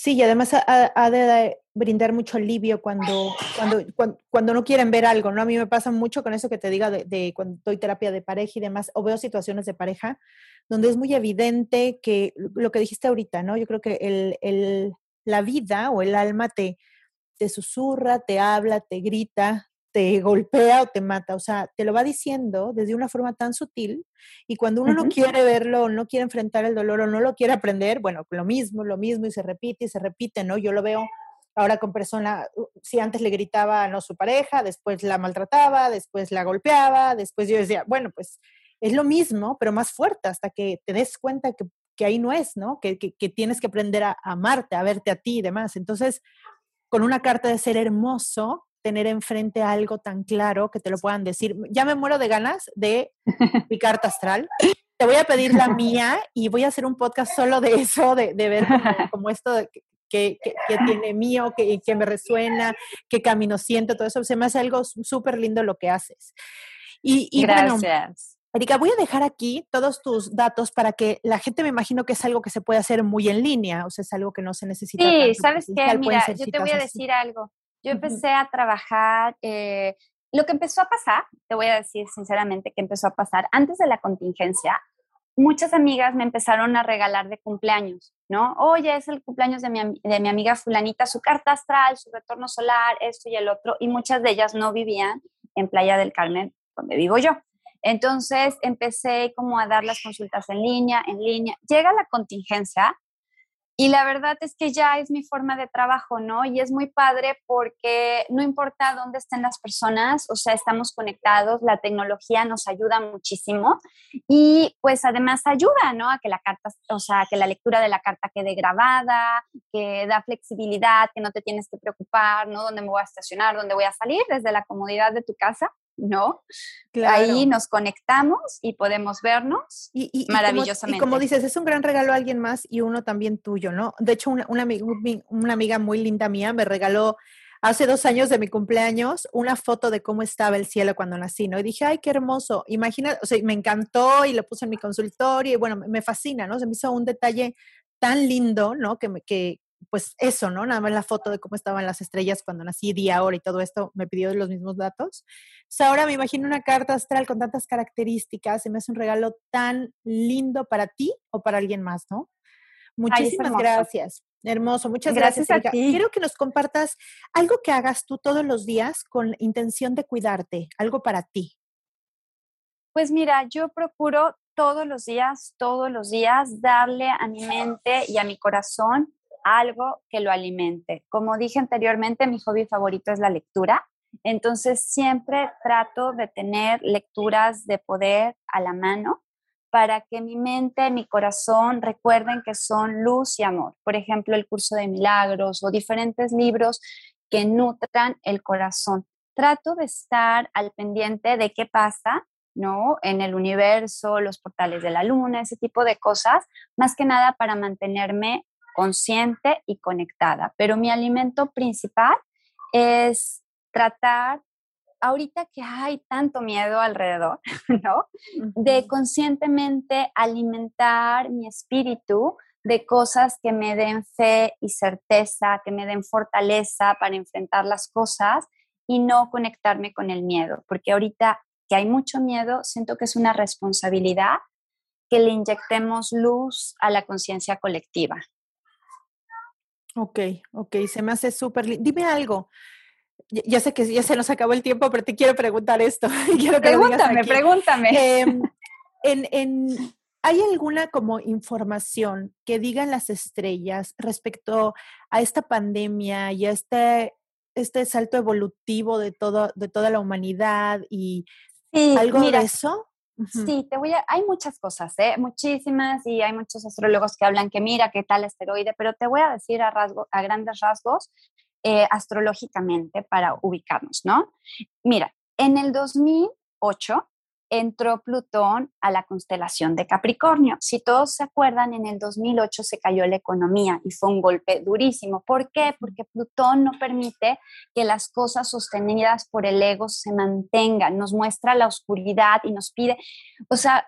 Sí, y además ha, de brindar mucho alivio cuando, cuando, cuando, no quieren ver algo, ¿no? A mí me pasa mucho con eso que te diga de, cuando doy terapia de pareja y demás, o veo situaciones de pareja, donde es muy evidente que lo que dijiste ahorita, ¿no? Yo creo que el, el, la vida o el alma te, te susurra, te habla, te grita, te golpea o te mata. O sea, te lo va diciendo desde una forma tan sutil y cuando uno no quiere verlo, no quiere enfrentar el dolor o no lo quiere aprender, bueno, lo mismo, lo mismo y se repite y se repite, ¿no? Yo lo veo ahora con persona, si antes le gritaba a no su pareja, después la maltrataba, después la golpeaba, después yo decía, bueno, pues es lo mismo, pero más fuerte hasta que te des cuenta que, ahí no es, ¿no? Que, que, tienes que aprender a amarte, a verte a ti y demás. Entonces, con una carta de ser hermoso, tener enfrente algo tan claro que te lo puedan decir. Ya me muero de ganas de mi carta astral. Te voy a pedir la mía y voy a hacer un podcast solo de eso, de, ver como, [laughs] esto que, tiene mío, que, que me resuena, qué camino siento, todo eso. Se me hace algo súper lindo lo que haces. Y, Gracias. Erika, voy a dejar aquí todos tus datos para que la gente me imagino que es algo que se puede hacer muy en línea, o sea, es algo que no se necesita. Sí, sabes qué, mira, yo te voy a decir algo. Yo empecé a trabajar, eh, lo que empezó a pasar, te voy a decir sinceramente que empezó a pasar antes de la contingencia, muchas amigas me empezaron a regalar de cumpleaños, ¿no? Oye, es el cumpleaños de mi, de mi amiga fulanita, su carta astral, su retorno solar, esto y el otro, y muchas de ellas no vivían en Playa del Carmen, donde vivo yo. Entonces empecé como a dar las consultas en línea, en línea. Llega la contingencia y la verdad es que ya es mi forma de trabajo, ¿no? Y es muy padre porque no importa dónde estén las personas, o sea, estamos conectados, la tecnología nos ayuda muchísimo y pues además ayuda, ¿no? A que la carta, o sea, que la lectura de la carta quede grabada, que da flexibilidad, que no te tienes que preocupar, ¿no? ¿Dónde me voy a estacionar? ¿Dónde voy a salir? Desde la comodidad de tu casa. ¿No? Ahí nos conectamos y podemos vernos y, maravillosamente. Como, y como dices, es un gran regalo a alguien más y uno también tuyo, ¿no? De hecho, una, una, una amiga muy linda mía me regaló hace dos años de mi cumpleaños una foto de cómo estaba el cielo cuando nací, ¿no? Y dije, ay, qué hermoso. Imagina, o sea, me encantó y lo puse en mi consultorio y bueno, me fascina, ¿no? Se me hizo un detalle tan lindo, ¿no? Que, me, que, pues eso, ¿no? Nada más la foto de cómo estaban las estrellas cuando nací, día, hora y todo esto, me pidió los mismos datos. ahora me imagino una carta astral con tantas características, se me hace un regalo tan lindo para ti o para alguien más, ¿no? Muchísimas gracias. Hermoso, muchas gracias. gracias a ti. Quiero que nos compartas algo que hagas tú todos los días con intención de cuidarte, algo para ti. Pues mira, yo procuro todos los días, todos los días darle a mi mente y a mi corazón algo que lo alimente. Como dije anteriormente, mi hobby favorito es la lectura. Entonces siempre trato de tener lecturas de poder a la mano para que mi mente, mi corazón recuerden que son luz y amor. Por ejemplo, el curso de milagros o diferentes libros que nutran el corazón. Trato de estar al pendiente de qué pasa, ¿no? En el universo, los portales de la luna, ese tipo de cosas, más que nada para mantenerme consciente y conectada. Pero mi alimento principal es tratar, ahorita que hay tanto miedo alrededor, [laughs] ¿no? De conscientemente alimentar mi espíritu de cosas que me den fe y certeza, que me den fortaleza para enfrentar las cosas y no conectarme con el miedo, porque ahorita que hay mucho miedo, siento que es una responsabilidad que le inyectemos luz a la conciencia colectiva. Ok, ok, se me hace súper lindo. Dime algo. Ya, sé que ya se nos acabó el tiempo, pero te quiero preguntar esto. [laughs] quiero que pregúntame, pregúntame. Em, en, en, [laughs] ¿Hay alguna como información que digan las estrellas respecto a esta pandemia y a este, este salto evolutivo de, todo, de toda la humanidad y algo de eso? Sí, te voy a, hay muchas cosas, ¿eh? muchísimas, y hay muchos astrólogos que hablan que mira qué tal asteroide, pero te voy a decir a, rasgo, a grandes rasgos eh, astrológicamente para ubicarnos, ¿no? Mira, en el 2008 entró Plutón a la constelación de Capricornio. Si todos se acuerdan, en el 2008 se cayó la economía y fue un golpe durísimo. ¿Por qué? Porque Plutón no permite que las cosas sostenidas por el ego se mantengan, nos muestra la oscuridad y nos pide, o sea,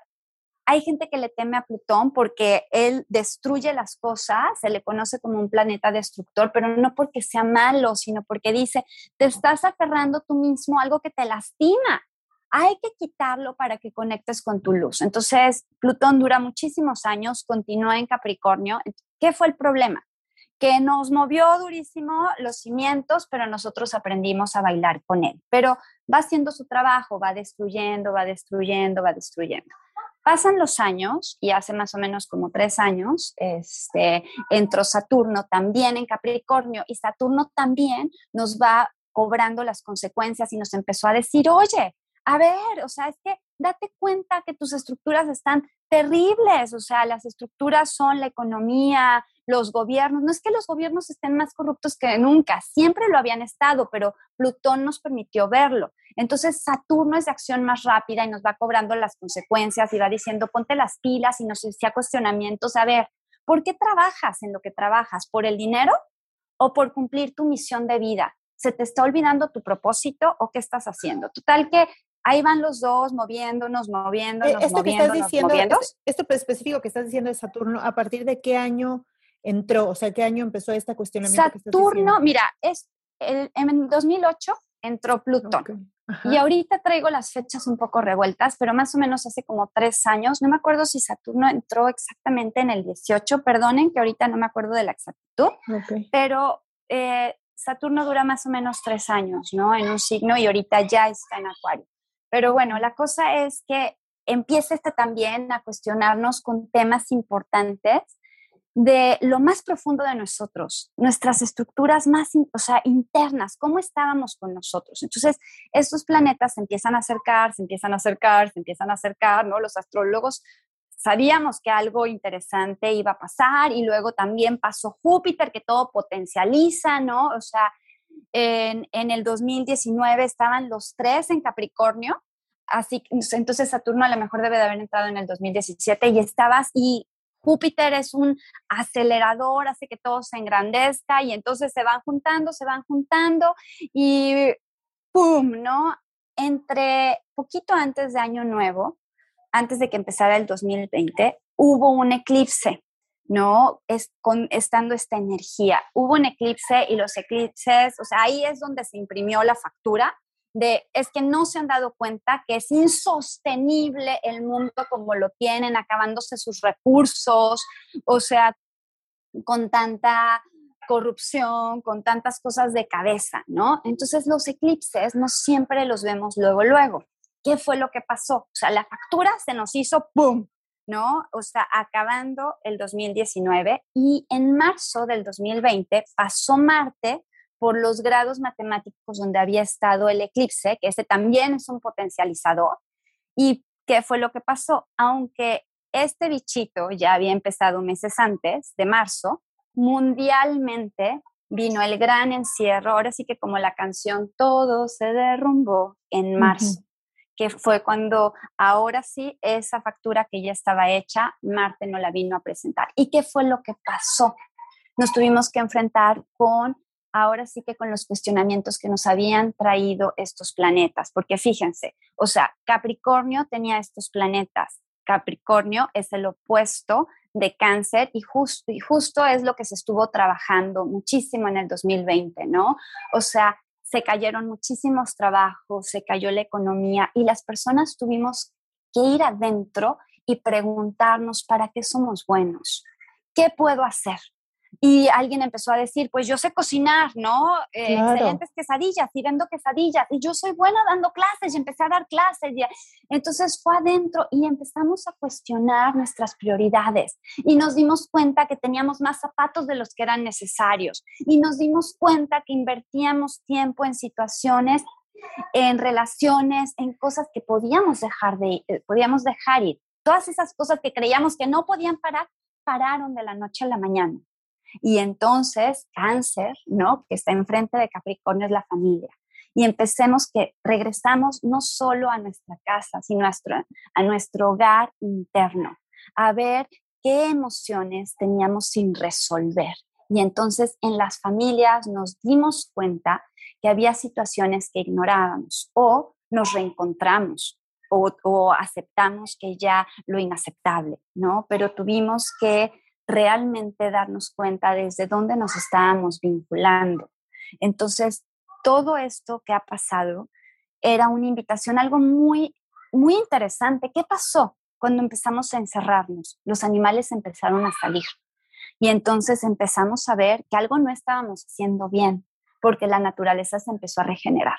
hay gente que le teme a Plutón porque él destruye las cosas, se le conoce como un planeta destructor, pero no porque sea malo, sino porque dice, te estás aferrando tú mismo a algo que te lastima hay que quitarlo para que conectes con tu luz. Entonces, Plutón dura muchísimos años, continúa en Capricornio. ¿Qué fue el problema? Que nos movió durísimo los cimientos, pero nosotros aprendimos a bailar con él. Pero va haciendo su trabajo, va destruyendo, va destruyendo, va destruyendo. Pasan los años y hace más o menos como tres años este, entró Saturno también en Capricornio y Saturno también nos va cobrando las consecuencias y nos empezó a decir, oye, a ver, o sea, es que date cuenta que tus estructuras están terribles, o sea, las estructuras son la economía, los gobiernos, no es que los gobiernos estén más corruptos que nunca, siempre lo habían estado, pero Plutón nos permitió verlo. Entonces, Saturno es de acción más rápida y nos va cobrando las consecuencias y va diciendo, ponte las pilas y nos decía cuestionamientos, a ver, ¿por qué trabajas en lo que trabajas? ¿Por el dinero o por cumplir tu misión de vida? ¿Se te está olvidando tu propósito o qué estás haciendo? Total que ahí van los dos moviéndonos, moviéndonos, esto moviéndonos, que estás diciendo, Esto específico que estás diciendo de Saturno, ¿a partir de qué año entró? O sea, ¿qué año empezó este cuestionamiento? Saturno, mira, es en 2008 entró Plutón. Y ahorita traigo las fechas un poco revueltas, pero más o menos hace como tres años, no me acuerdo si Saturno entró exactamente en el 18, perdonen que ahorita no me acuerdo de la exactitud, pero eh, Saturno dura más o menos tres años, ¿no? En un signo y ahorita ya está en Acuario. Pero bueno, la cosa es que empieza este también a cuestionarnos con temas importantes de lo más profundo de nosotros, nuestras estructuras más, o sea, internas, cómo estábamos con nosotros. Entonces, estos planetas se empiezan a acercar, se empiezan a acercar, se empiezan a acercar, ¿no? Los astrólogos sabíamos que algo interesante iba a pasar y luego también pasó Júpiter, que todo potencializa, ¿no? O sea, en, en el 2019 estaban los tres en Capricornio, así entonces Saturno a lo mejor debe de haber entrado en el 2017 y estabas y Júpiter es un acelerador, hace que todo se engrandezca y entonces se van juntando, se van juntando y ¡pum! ¿no? Entre poquito antes de Año Nuevo, antes de que empezara el 2020, hubo un eclipse, ¿no? Es con, estando esta energía. Hubo un eclipse y los eclipses, o sea, ahí es donde se imprimió la factura de es que no se han dado cuenta que es insostenible el mundo como lo tienen, acabándose sus recursos, o sea, con tanta corrupción, con tantas cosas de cabeza, ¿no? Entonces los eclipses no siempre los vemos luego, luego. ¿Qué fue lo que pasó? O sea, la factura se nos hizo ¡pum! ¿No? O sea, acabando el 2019 y en marzo del 2020 pasó Marte por los grados matemáticos donde había estado el eclipse, que ese también es un potencializador. ¿Y qué fue lo que pasó? Aunque este bichito ya había empezado meses antes, de marzo, mundialmente vino el gran encierro, ahora sí que como la canción Todo se derrumbó en marzo, que fue cuando ahora sí esa factura que ya estaba hecha, Marte no la vino a presentar. ¿Y qué fue lo que pasó? Nos tuvimos que enfrentar con ahora sí que con los cuestionamientos que nos habían traído estos planetas, porque fíjense, o sea, Capricornio tenía estos planetas, Capricornio es el opuesto de cáncer y justo, y justo es lo que se estuvo trabajando muchísimo en el 2020, ¿no? O sea, se cayeron muchísimos trabajos, se cayó la economía y las personas tuvimos que ir adentro y preguntarnos para qué somos buenos, qué puedo hacer, y alguien empezó a decir, pues yo sé cocinar, ¿no? Eh, excelentes quesadillas y vendo quesadillas y yo soy buena dando clases y empecé a dar clases. Y, entonces fue adentro y empezamos a cuestionar nuestras prioridades y nos dimos cuenta que teníamos más zapatos de los que eran necesarios y nos dimos cuenta que invertíamos tiempo en situaciones en relaciones, en cosas que podíamos dejar de eh, podíamos dejar ir. Todas esas cosas que creíamos que no podían parar, pararon de la noche a la mañana. Y entonces, cáncer, ¿no? Que está enfrente de Capricornio es la familia. Y empecemos que regresamos no solo a nuestra casa, sino a nuestro hogar interno, a ver qué emociones teníamos sin resolver. Y entonces en las familias nos dimos cuenta que había situaciones que ignorábamos o nos reencontramos o, o, aceptamos que ya lo inaceptable, ¿no? Pero tuvimos que realmente darnos cuenta desde dónde nos estábamos vinculando. Entonces, todo esto que ha pasado era una invitación, algo muy, muy interesante. ¿Qué pasó cuando empezamos a encerrarnos? Los animales empezaron a salir y entonces empezamos a ver que algo no estábamos haciendo bien porque la naturaleza se empezó a regenerar.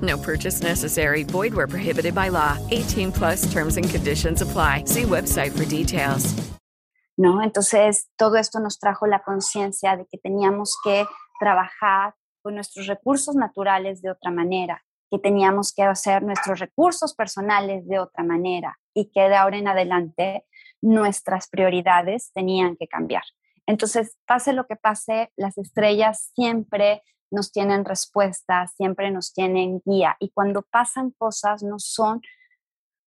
No purchase necessary. Void where prohibited by law. 18 plus terms and conditions apply. See website for details. ¿No? Entonces, todo esto nos trajo la conciencia de que teníamos que trabajar con nuestros recursos naturales de otra manera, que teníamos que hacer nuestros recursos personales de otra manera y que de ahora en adelante nuestras prioridades tenían que cambiar. Entonces, pase lo que pase, las estrellas siempre nos tienen respuestas, siempre nos tienen guía. Y cuando pasan cosas no son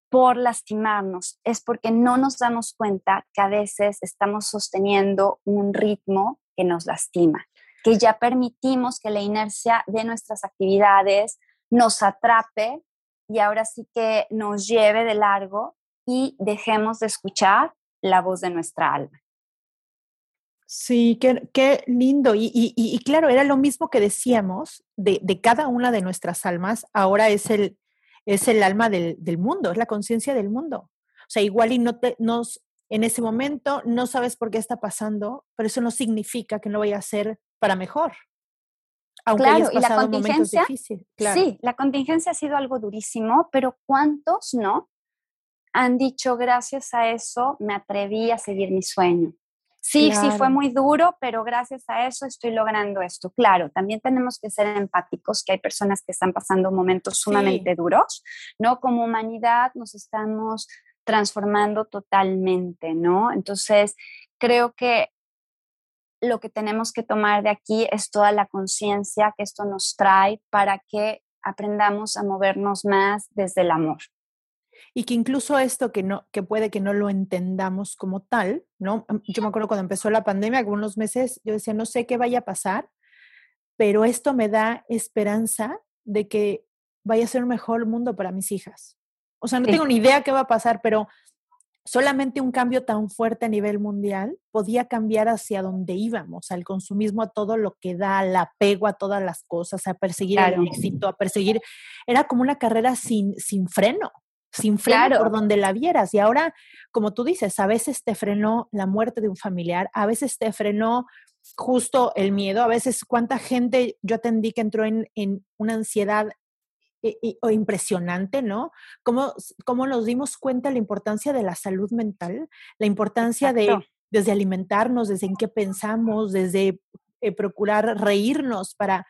por lastimarnos, es porque no nos damos cuenta que a veces estamos sosteniendo un ritmo que nos lastima, que ya permitimos que la inercia de nuestras actividades nos atrape y ahora sí que nos lleve de largo y dejemos de escuchar la voz de nuestra alma. Sí, qué, qué lindo. Y, y, y, claro, era lo mismo que decíamos de, de, cada una de nuestras almas, ahora es el, es el alma del, del mundo, es la conciencia del mundo. O sea, igual y no te, nos, en ese momento no sabes por qué está pasando, pero eso no significa que no vaya a ser para mejor. Aunque claro, y la contingencia, claro. sí, la contingencia ha sido algo durísimo, pero ¿cuántos no han dicho gracias a eso me atreví a seguir mi sueño? Sí, claro. sí, fue muy duro, pero gracias a eso estoy logrando esto. Claro, también tenemos que ser empáticos, que hay personas que están pasando momentos sumamente sí. duros, ¿no? Como humanidad nos estamos transformando totalmente, ¿no? Entonces, creo que lo que tenemos que tomar de aquí es toda la conciencia que esto nos trae para que aprendamos a movernos más desde el amor y que incluso esto que no que puede que no lo entendamos como tal, ¿no? Yo me acuerdo cuando empezó la pandemia, algunos meses yo decía, no sé qué vaya a pasar, pero esto me da esperanza de que vaya a ser un mejor mundo para mis hijas. O sea, no sí. tengo ni idea qué va a pasar, pero solamente un cambio tan fuerte a nivel mundial podía cambiar hacia donde íbamos, al consumismo, a todo lo que da, al apego a todas las cosas, a perseguir claro. el éxito, a perseguir, era como una carrera sin, sin freno sin freno claro. por donde la vieras. Y ahora, como tú dices, a veces te frenó la muerte de un familiar, a veces te frenó justo el miedo, a veces cuánta gente yo atendí que entró en, en una ansiedad o impresionante, ¿no? ¿Cómo, ¿Cómo, nos dimos cuenta de la importancia de la salud mental, la importancia Exacto. de desde alimentarnos, desde en qué pensamos, desde eh, procurar reírnos para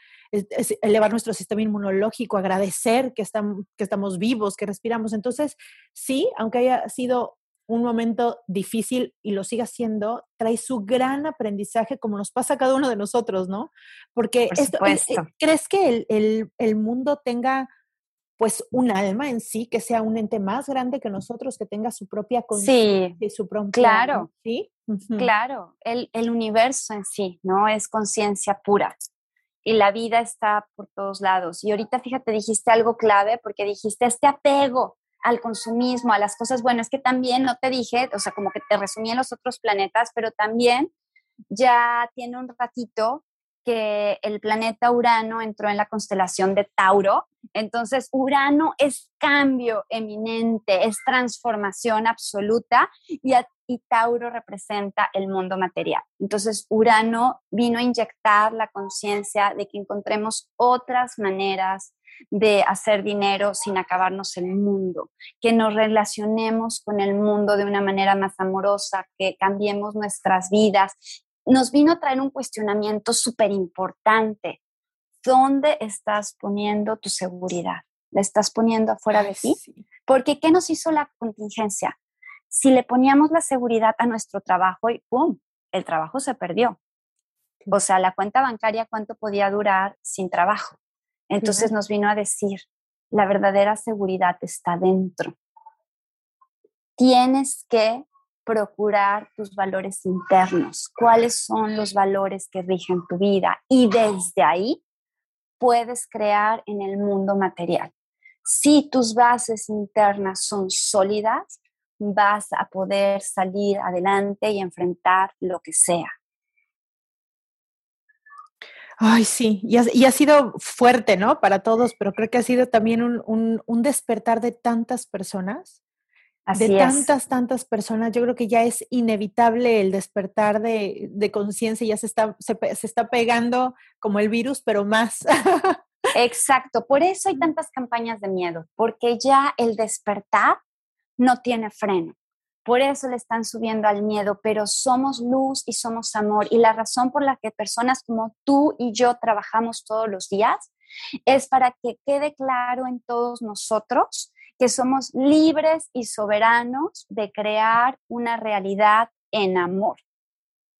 elevar nuestro sistema inmunológico, agradecer que, estamos, que estamos vivos, que respiramos. Entonces, sí, aunque haya sido un momento difícil y lo siga siendo, trae su gran aprendizaje como nos pasa a cada uno de nosotros, ¿no? Porque Por esto, eh, eh, ¿crees que el, el, el, mundo tenga pues un alma en sí, que sea un ente más grande que nosotros, que tenga su propia conciencia sí, y su propia... Claro, ¿sí? Claro, el, el universo en sí, ¿no? Es conciencia pura y la vida está por todos lados. Y ahorita, fíjate, dijiste algo clave porque dijiste este apego al consumismo, a las cosas, bueno, es que también no te dije, o sea, como que te resumí en los otros planetas, pero también ya tiene un ratito que el planeta Urano entró en la constelación de Tauro. Entonces, Urano es cambio eminente, es transformación absoluta y, a, y, Tauro representa el mundo material. Entonces, Urano vino a inyectar la conciencia de que encontremos otras maneras de hacer dinero sin acabarnos el mundo, que nos relacionemos con el mundo de una manera más amorosa, que cambiemos nuestras vidas nos vino a traer un cuestionamiento súper importante. ¿Dónde estás poniendo tu seguridad? ¿La estás poniendo afuera de ti? Porque ¿qué nos hizo la contingencia? Si le poníamos la seguridad a nuestro trabajo y ¡pum! El trabajo se perdió. O sea, la cuenta bancaria, ¿cuánto podía durar sin trabajo? Entonces nos vino a decir, la verdadera seguridad está dentro. Tienes que procurar tus valores internos, cuáles son los valores que rigen tu vida y desde ahí puedes crear en el mundo material. Si tus bases internas son sólidas, vas a poder salir adelante y enfrentar lo que sea. Ay, sí, y ha, y ha, sido fuerte, ¿no? Para todos, pero creo que ha sido también un, un, un despertar de tantas personas Así de es. tantas, tantas personas, yo creo que ya es inevitable el despertar de, de conciencia, ya se está, se, se, está pegando como el virus, pero más. [laughs] Exacto, por eso hay tantas campañas de miedo, porque ya el despertar no tiene freno. Por eso le están subiendo al miedo, pero somos luz y somos amor. Y la razón por la que personas como tú y yo trabajamos todos los días es para que quede claro en todos nosotros que somos libres y soberanos de crear una realidad en amor.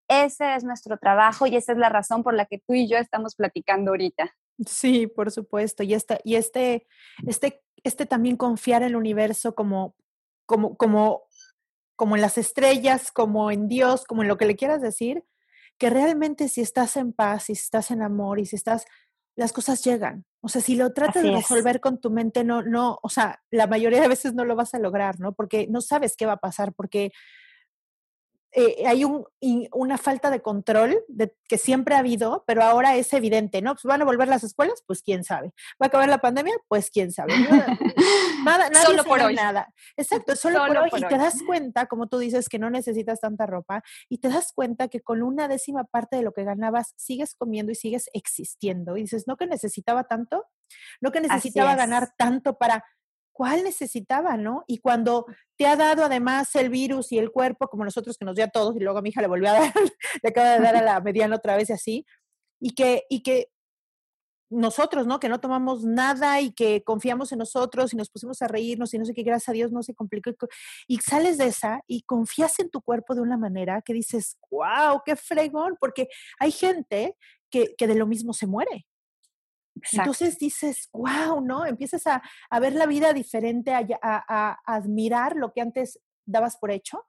Ese es nuestro trabajo y esa es la razón por la que tú y yo estamos platicando ahorita. Sí, por supuesto. Y, esta, y este, este, este también confiar en el universo como, como, como, como en las estrellas, como en Dios, como en lo que le quieras decir, que realmente si estás en paz, si estás en amor y si estás, las cosas llegan. O sea, si lo tratas de resolver con tu mente, no, no, o sea, la mayoría de veces no lo vas a lograr, ¿no? Porque no sabes qué va a pasar, porque eh, hay un, una falta de control de, que siempre ha habido, pero ahora es evidente, ¿no? Pues van a volver las escuelas, pues quién sabe. ¿Va a acabar la pandemia? Pues quién sabe. Nada, nadie solo por hoy. Nada. Exacto, solo, por, hoy. y te das cuenta, como tú dices, que no necesitas tanta ropa y te das cuenta que con una décima parte de lo que ganabas sigues comiendo y sigues existiendo. Y dices, no que necesitaba tanto, no que necesitaba ganar tanto para ¿cuál necesitaba, no? Y cuando te ha dado además el virus y el cuerpo, como nosotros que nos dio a todos, y luego a mi hija le volvió a dar, [laughs] le acaba de dar a [laughs] la mediana otra vez y así, y que, y que nosotros, ¿no? Que no tomamos nada y que confiamos en nosotros y nos pusimos a reírnos y no sé qué, gracias a Dios no se complicó. Y, sales de esa y confías en tu cuerpo de una manera que dices, wow, qué fregón, porque hay gente que, que de lo mismo se muere. Entonces dices, wow, ¿no? Empiezas a, ver la vida diferente, a, admirar lo que antes dabas por hecho,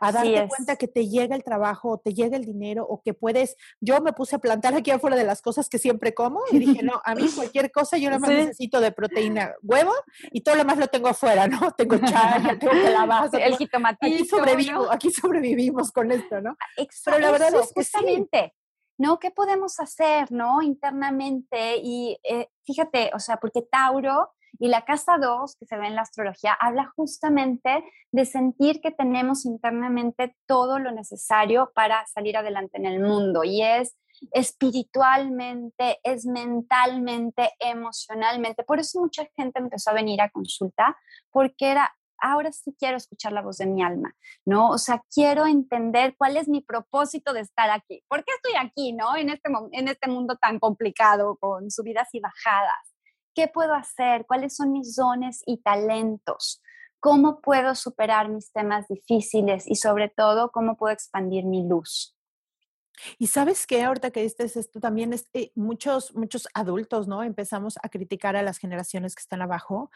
a darte cuenta que te llega el trabajo, o te llega el dinero, o que puedes. Yo me puse a plantar aquí afuera de las cosas que siempre como y dije, no, a mí [laughs] cualquier cosa yo nada más necesito de proteína, huevo y todo lo más lo tengo afuera, ¿no? [laughs] Tengo chaya, tengo [laughs] calabaza. el jitomatito. Aquí sobrevivo, aquí sobrevivimos con esto, ¿no? Pero la verdad es que justamente. ¿No? ¿Qué podemos hacer, ¿no? Internamente. Y eh, fíjate, o sea, porque Tauro y la casa 2, que se ve en la astrología, habla justamente de sentir que tenemos internamente todo lo necesario para salir adelante en el mundo. Y es espiritualmente, es mentalmente, emocionalmente. Por eso mucha gente empezó a venir a consulta, porque era ahora sí quiero escuchar la voz de mi alma, ¿no? O sea, quiero entender cuál es mi propósito de estar aquí. ¿Por qué estoy aquí, ¿no? En este, en este mundo tan complicado, con subidas y bajadas. ¿Qué puedo hacer? ¿Cuáles son mis dones y talentos? ¿Cómo puedo superar mis temas difíciles? Y sobre todo, ¿cómo puedo expandir mi luz? Y sabes que ahorita que dices esto también es eh, muchos muchos adultos, ¿no? Empezamos a criticar a las generaciones que están abajo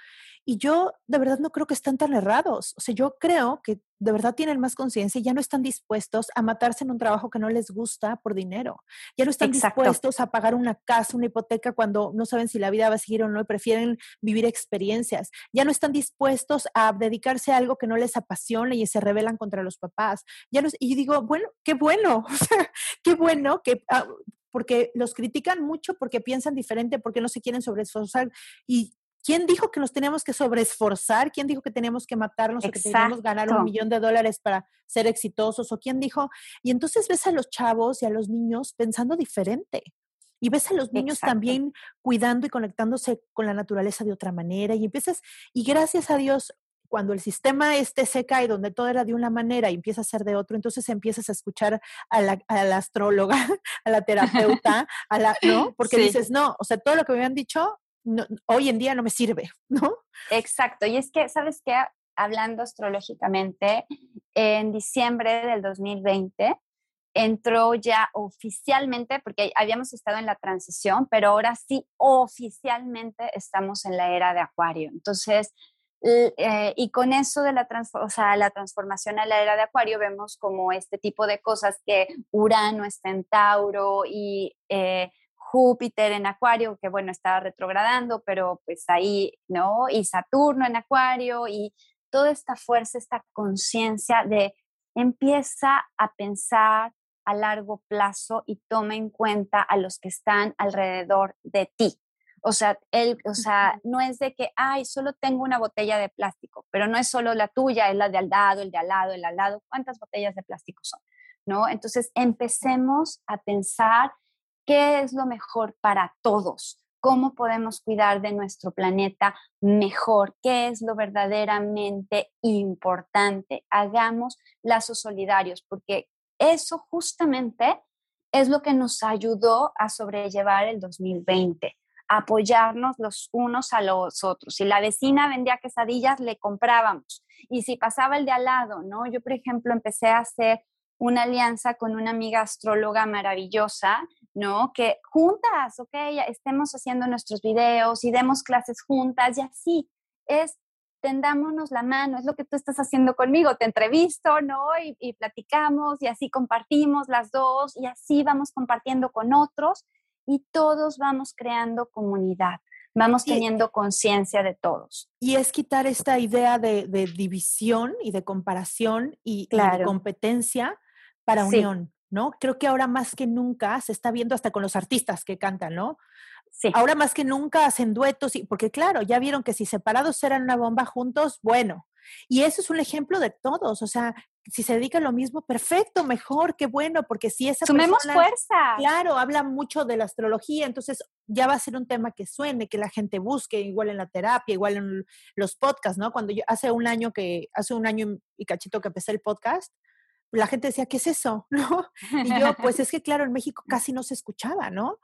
y yo de verdad no creo que estén tan errados. O sea, yo creo que de verdad tienen más conciencia y ya no están dispuestos a matarse en un trabajo que no les gusta por dinero. Ya no están dispuestos a pagar una casa, una hipoteca cuando no saben si la vida va a seguir o no y prefieren vivir experiencias. Ya no están dispuestos a dedicarse a algo que no les apasiona y se rebelan contra los papás. Ya no, y digo, bueno, qué bueno, [laughs] o sea, qué bueno que... Ah, porque los critican mucho porque piensan diferente, porque no se quieren sobreesforzar. Y ¿Quién dijo que nos teníamos que sobreesforzar? ¿Quién dijo que teníamos que matarnos o que teníamos que ganar un millón de dólares para ser exitosos? ¿O quién dijo? Y entonces ves a los chavos y a los niños pensando diferente. Y ves a los niños también cuidando y conectándose con la naturaleza de otra manera. Y empiezas, y gracias a Dios, cuando el sistema este se cae, donde todo era de una manera y empieza a ser de otro, entonces empiezas a escuchar a la, astróloga, [laughs] a la terapeuta, [laughs] a la, ¿no? Porque dices, no, o sea, todo lo que me habían dicho hoy en día no me sirve, [laughs] ¿no? Exacto, y es que, ¿sabes qué? Hablando astrológicamente, en diciembre del 2020 entró ya oficialmente, porque habíamos estado en la transición, pero ahora sí oficialmente estamos en la era de Acuario. Entonces, eh, y con eso de la, o sea, la transformación a la era de Acuario, vemos como este tipo de cosas que Urano está en Tauro y eh, Júpiter en Acuario, que bueno, estaba retrogradando, pero pues ahí, ¿no? Y Saturno en Acuario y toda esta fuerza, esta conciencia de empieza a pensar a largo plazo y toma en cuenta a los que están alrededor de ti. O sea, él, o sea, no es de que, ay, solo tengo una botella de plástico, pero no es solo la tuya, es la de al lado, el de al lado, el al lado. ¿Cuántas botellas de plástico son? ¿No? Entonces, empecemos a pensar qué es lo mejor para todos, cómo podemos cuidar de nuestro planeta mejor, qué es lo verdaderamente importante. Hagamos lazos solidarios, porque eso justamente es lo que nos ayudó a sobrellevar el 2020 apoyarnos los unos a los otros. Si la vecina vendía quesadillas, le comprábamos. Y si pasaba el de al lado, ¿no? Yo, por ejemplo, empecé a hacer una alianza con una amiga astróloga maravillosa, ¿no? Que juntas, ok, estemos haciendo nuestros videos y demos clases juntas y así es, tendámonos la mano, es lo que tú estás haciendo conmigo, te entrevisto, ¿no? Y, y platicamos y así compartimos las dos y así vamos compartiendo con otros y todos vamos creando comunidad, vamos teniendo conciencia de todos. Y es quitar esta idea de, división y de comparación y, de competencia para unión, ¿no? Creo que ahora más que nunca se está viendo hasta con los artistas que cantan, ¿no? Sí. Ahora más que nunca hacen duetos, y, porque claro, ya vieron que si separados eran una bomba juntos, bueno. Y eso es un ejemplo de todos, o sea, si se dedica a lo mismo, perfecto, mejor, qué bueno, porque si esa Sumemos fuerza. Claro, habla mucho de la astrología, entonces ya va a ser un tema que suene, que la gente busque, igual en la terapia, igual en los podcasts, ¿no? Cuando yo, hace un año que, hace un año y cachito que empecé el podcast, la gente decía, ¿qué es eso? [laughs] ¿No? Y yo, pues es que claro, en México [laughs] casi no se escuchaba, ¿no?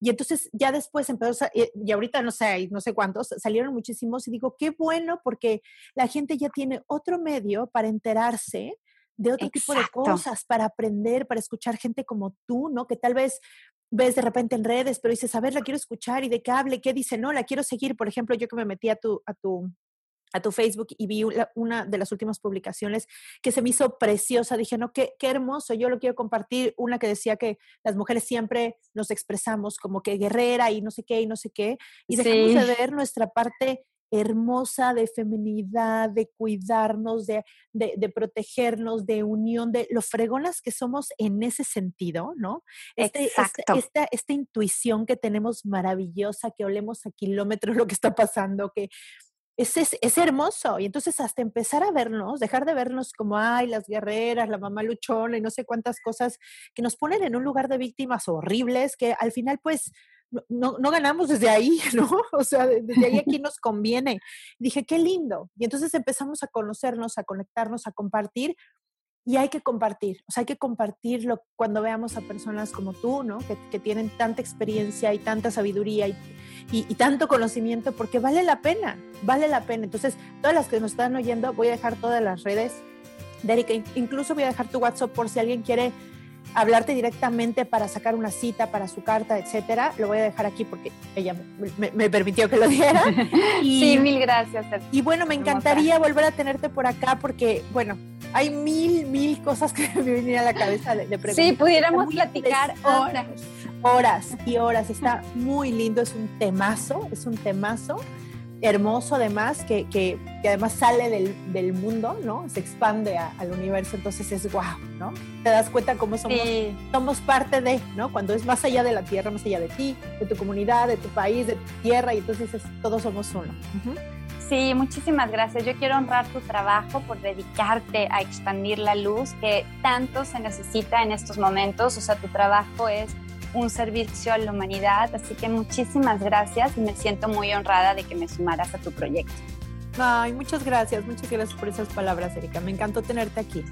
Y entonces ya después empezó, eh, y ahorita no sé, no sé cuántos, salieron muchísimos y digo, qué bueno porque la gente ya tiene otro medio para enterarse de otro tipo de cosas, para aprender, para escuchar gente como tú, ¿no? Que tal vez ves de repente en redes, pero dices, a ver, la quiero escuchar y de qué hable, qué dice, no, la quiero seguir. Por ejemplo, yo que me metí a tu, a tu, a tu Facebook y vi una de las últimas publicaciones que se me hizo preciosa. Dije, no, qué, qué hermoso, yo lo quiero compartir. Una que decía que las mujeres siempre nos expresamos como que guerrera y no sé qué y no sé qué. Y dejamos de ver nuestra parte hermosa de feminidad, de cuidarnos, de, de, protegernos, de unión, de lo fregonas que somos en ese sentido, ¿no? Este, este Exacto. esta, esta intuición que tenemos maravillosa, que olemos a kilómetros lo que está pasando, que es, es, hermoso. Y entonces hasta empezar a vernos, dejar de vernos como, ay, las guerreras, la mamá luchona y no sé cuántas cosas que nos ponen en un lugar de víctimas horribles, que al final pues no, no ganamos desde ahí, [laughs] ¿no? O sea, desde ahí aquí nos conviene. Dije, qué lindo. Y entonces empezamos a conocernos, a conectarnos, a compartir y hay que compartir, o sea, hay que compartirlo cuando veamos a personas como tú, ¿no? Que, tienen tanta experiencia y tanta sabiduría y, y, tanto conocimiento, porque vale la pena, vale la pena. Entonces, todas las que nos están oyendo, voy a dejar todas las redes de incluso voy a dejar tu WhatsApp por si alguien quiere hablarte directamente para sacar una cita para su carta, etcétera, lo voy a dejar aquí porque ella me, permitió que lo diera. [laughs] Y, sí, mil gracias. Y bueno, me encantaría volver a tenerte por acá porque, bueno, hay mil, mil cosas que [laughs] me vienen a la cabeza de, preguntar. Sí, pudiéramos platicar horas. Horas y horas. Está muy lindo, es un temazo, es un temazo hermoso además, que, que, además sale del, del, mundo, ¿no? Se expande al universo, entonces es guau, ¿no? Te das cuenta cómo somos, somos parte de, ¿no? Cuando es más allá de la tierra, más allá de ti, de tu comunidad, de tu país, de tu tierra, y entonces es, todos somos uno. Sí, muchísimas gracias. Yo quiero honrar tu trabajo por dedicarte a expandir la luz que tanto se necesita en estos momentos. O sea, tu trabajo es un servicio a la humanidad. Así que muchísimas gracias y me siento muy honrada de que me sumaras a tu proyecto. Ay, muchas gracias, muchas gracias por esas palabras, Erika. Me encantó tenerte aquí.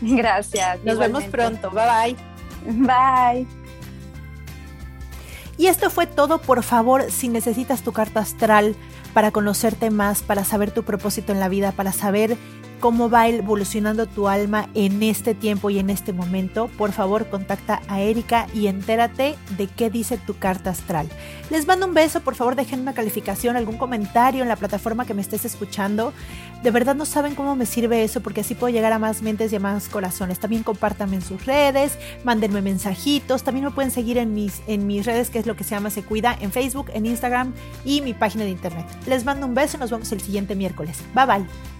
Gracias. Nos vemos pronto. Bye bye. Bye. Y esto fue todo. Por favor, si necesitas tu carta astral para conocerte más, para saber tu propósito en la vida, para saber cómo va evolucionando tu alma en este tiempo y en este momento, por favor contacta a Erika y entérate de qué dice tu carta astral. Les mando un beso, por favor dejen una calificación, algún comentario en la plataforma que me estés escuchando. De verdad no saben cómo me sirve eso porque así puedo llegar a más mentes y a más corazones. También compártanme en sus redes, mándenme mensajitos, también me pueden seguir en mis, en mis redes que es lo que se llama Se Cuida, en Facebook, en Instagram y mi página de internet. Les mando un beso y nos vemos el siguiente miércoles. Bye bye.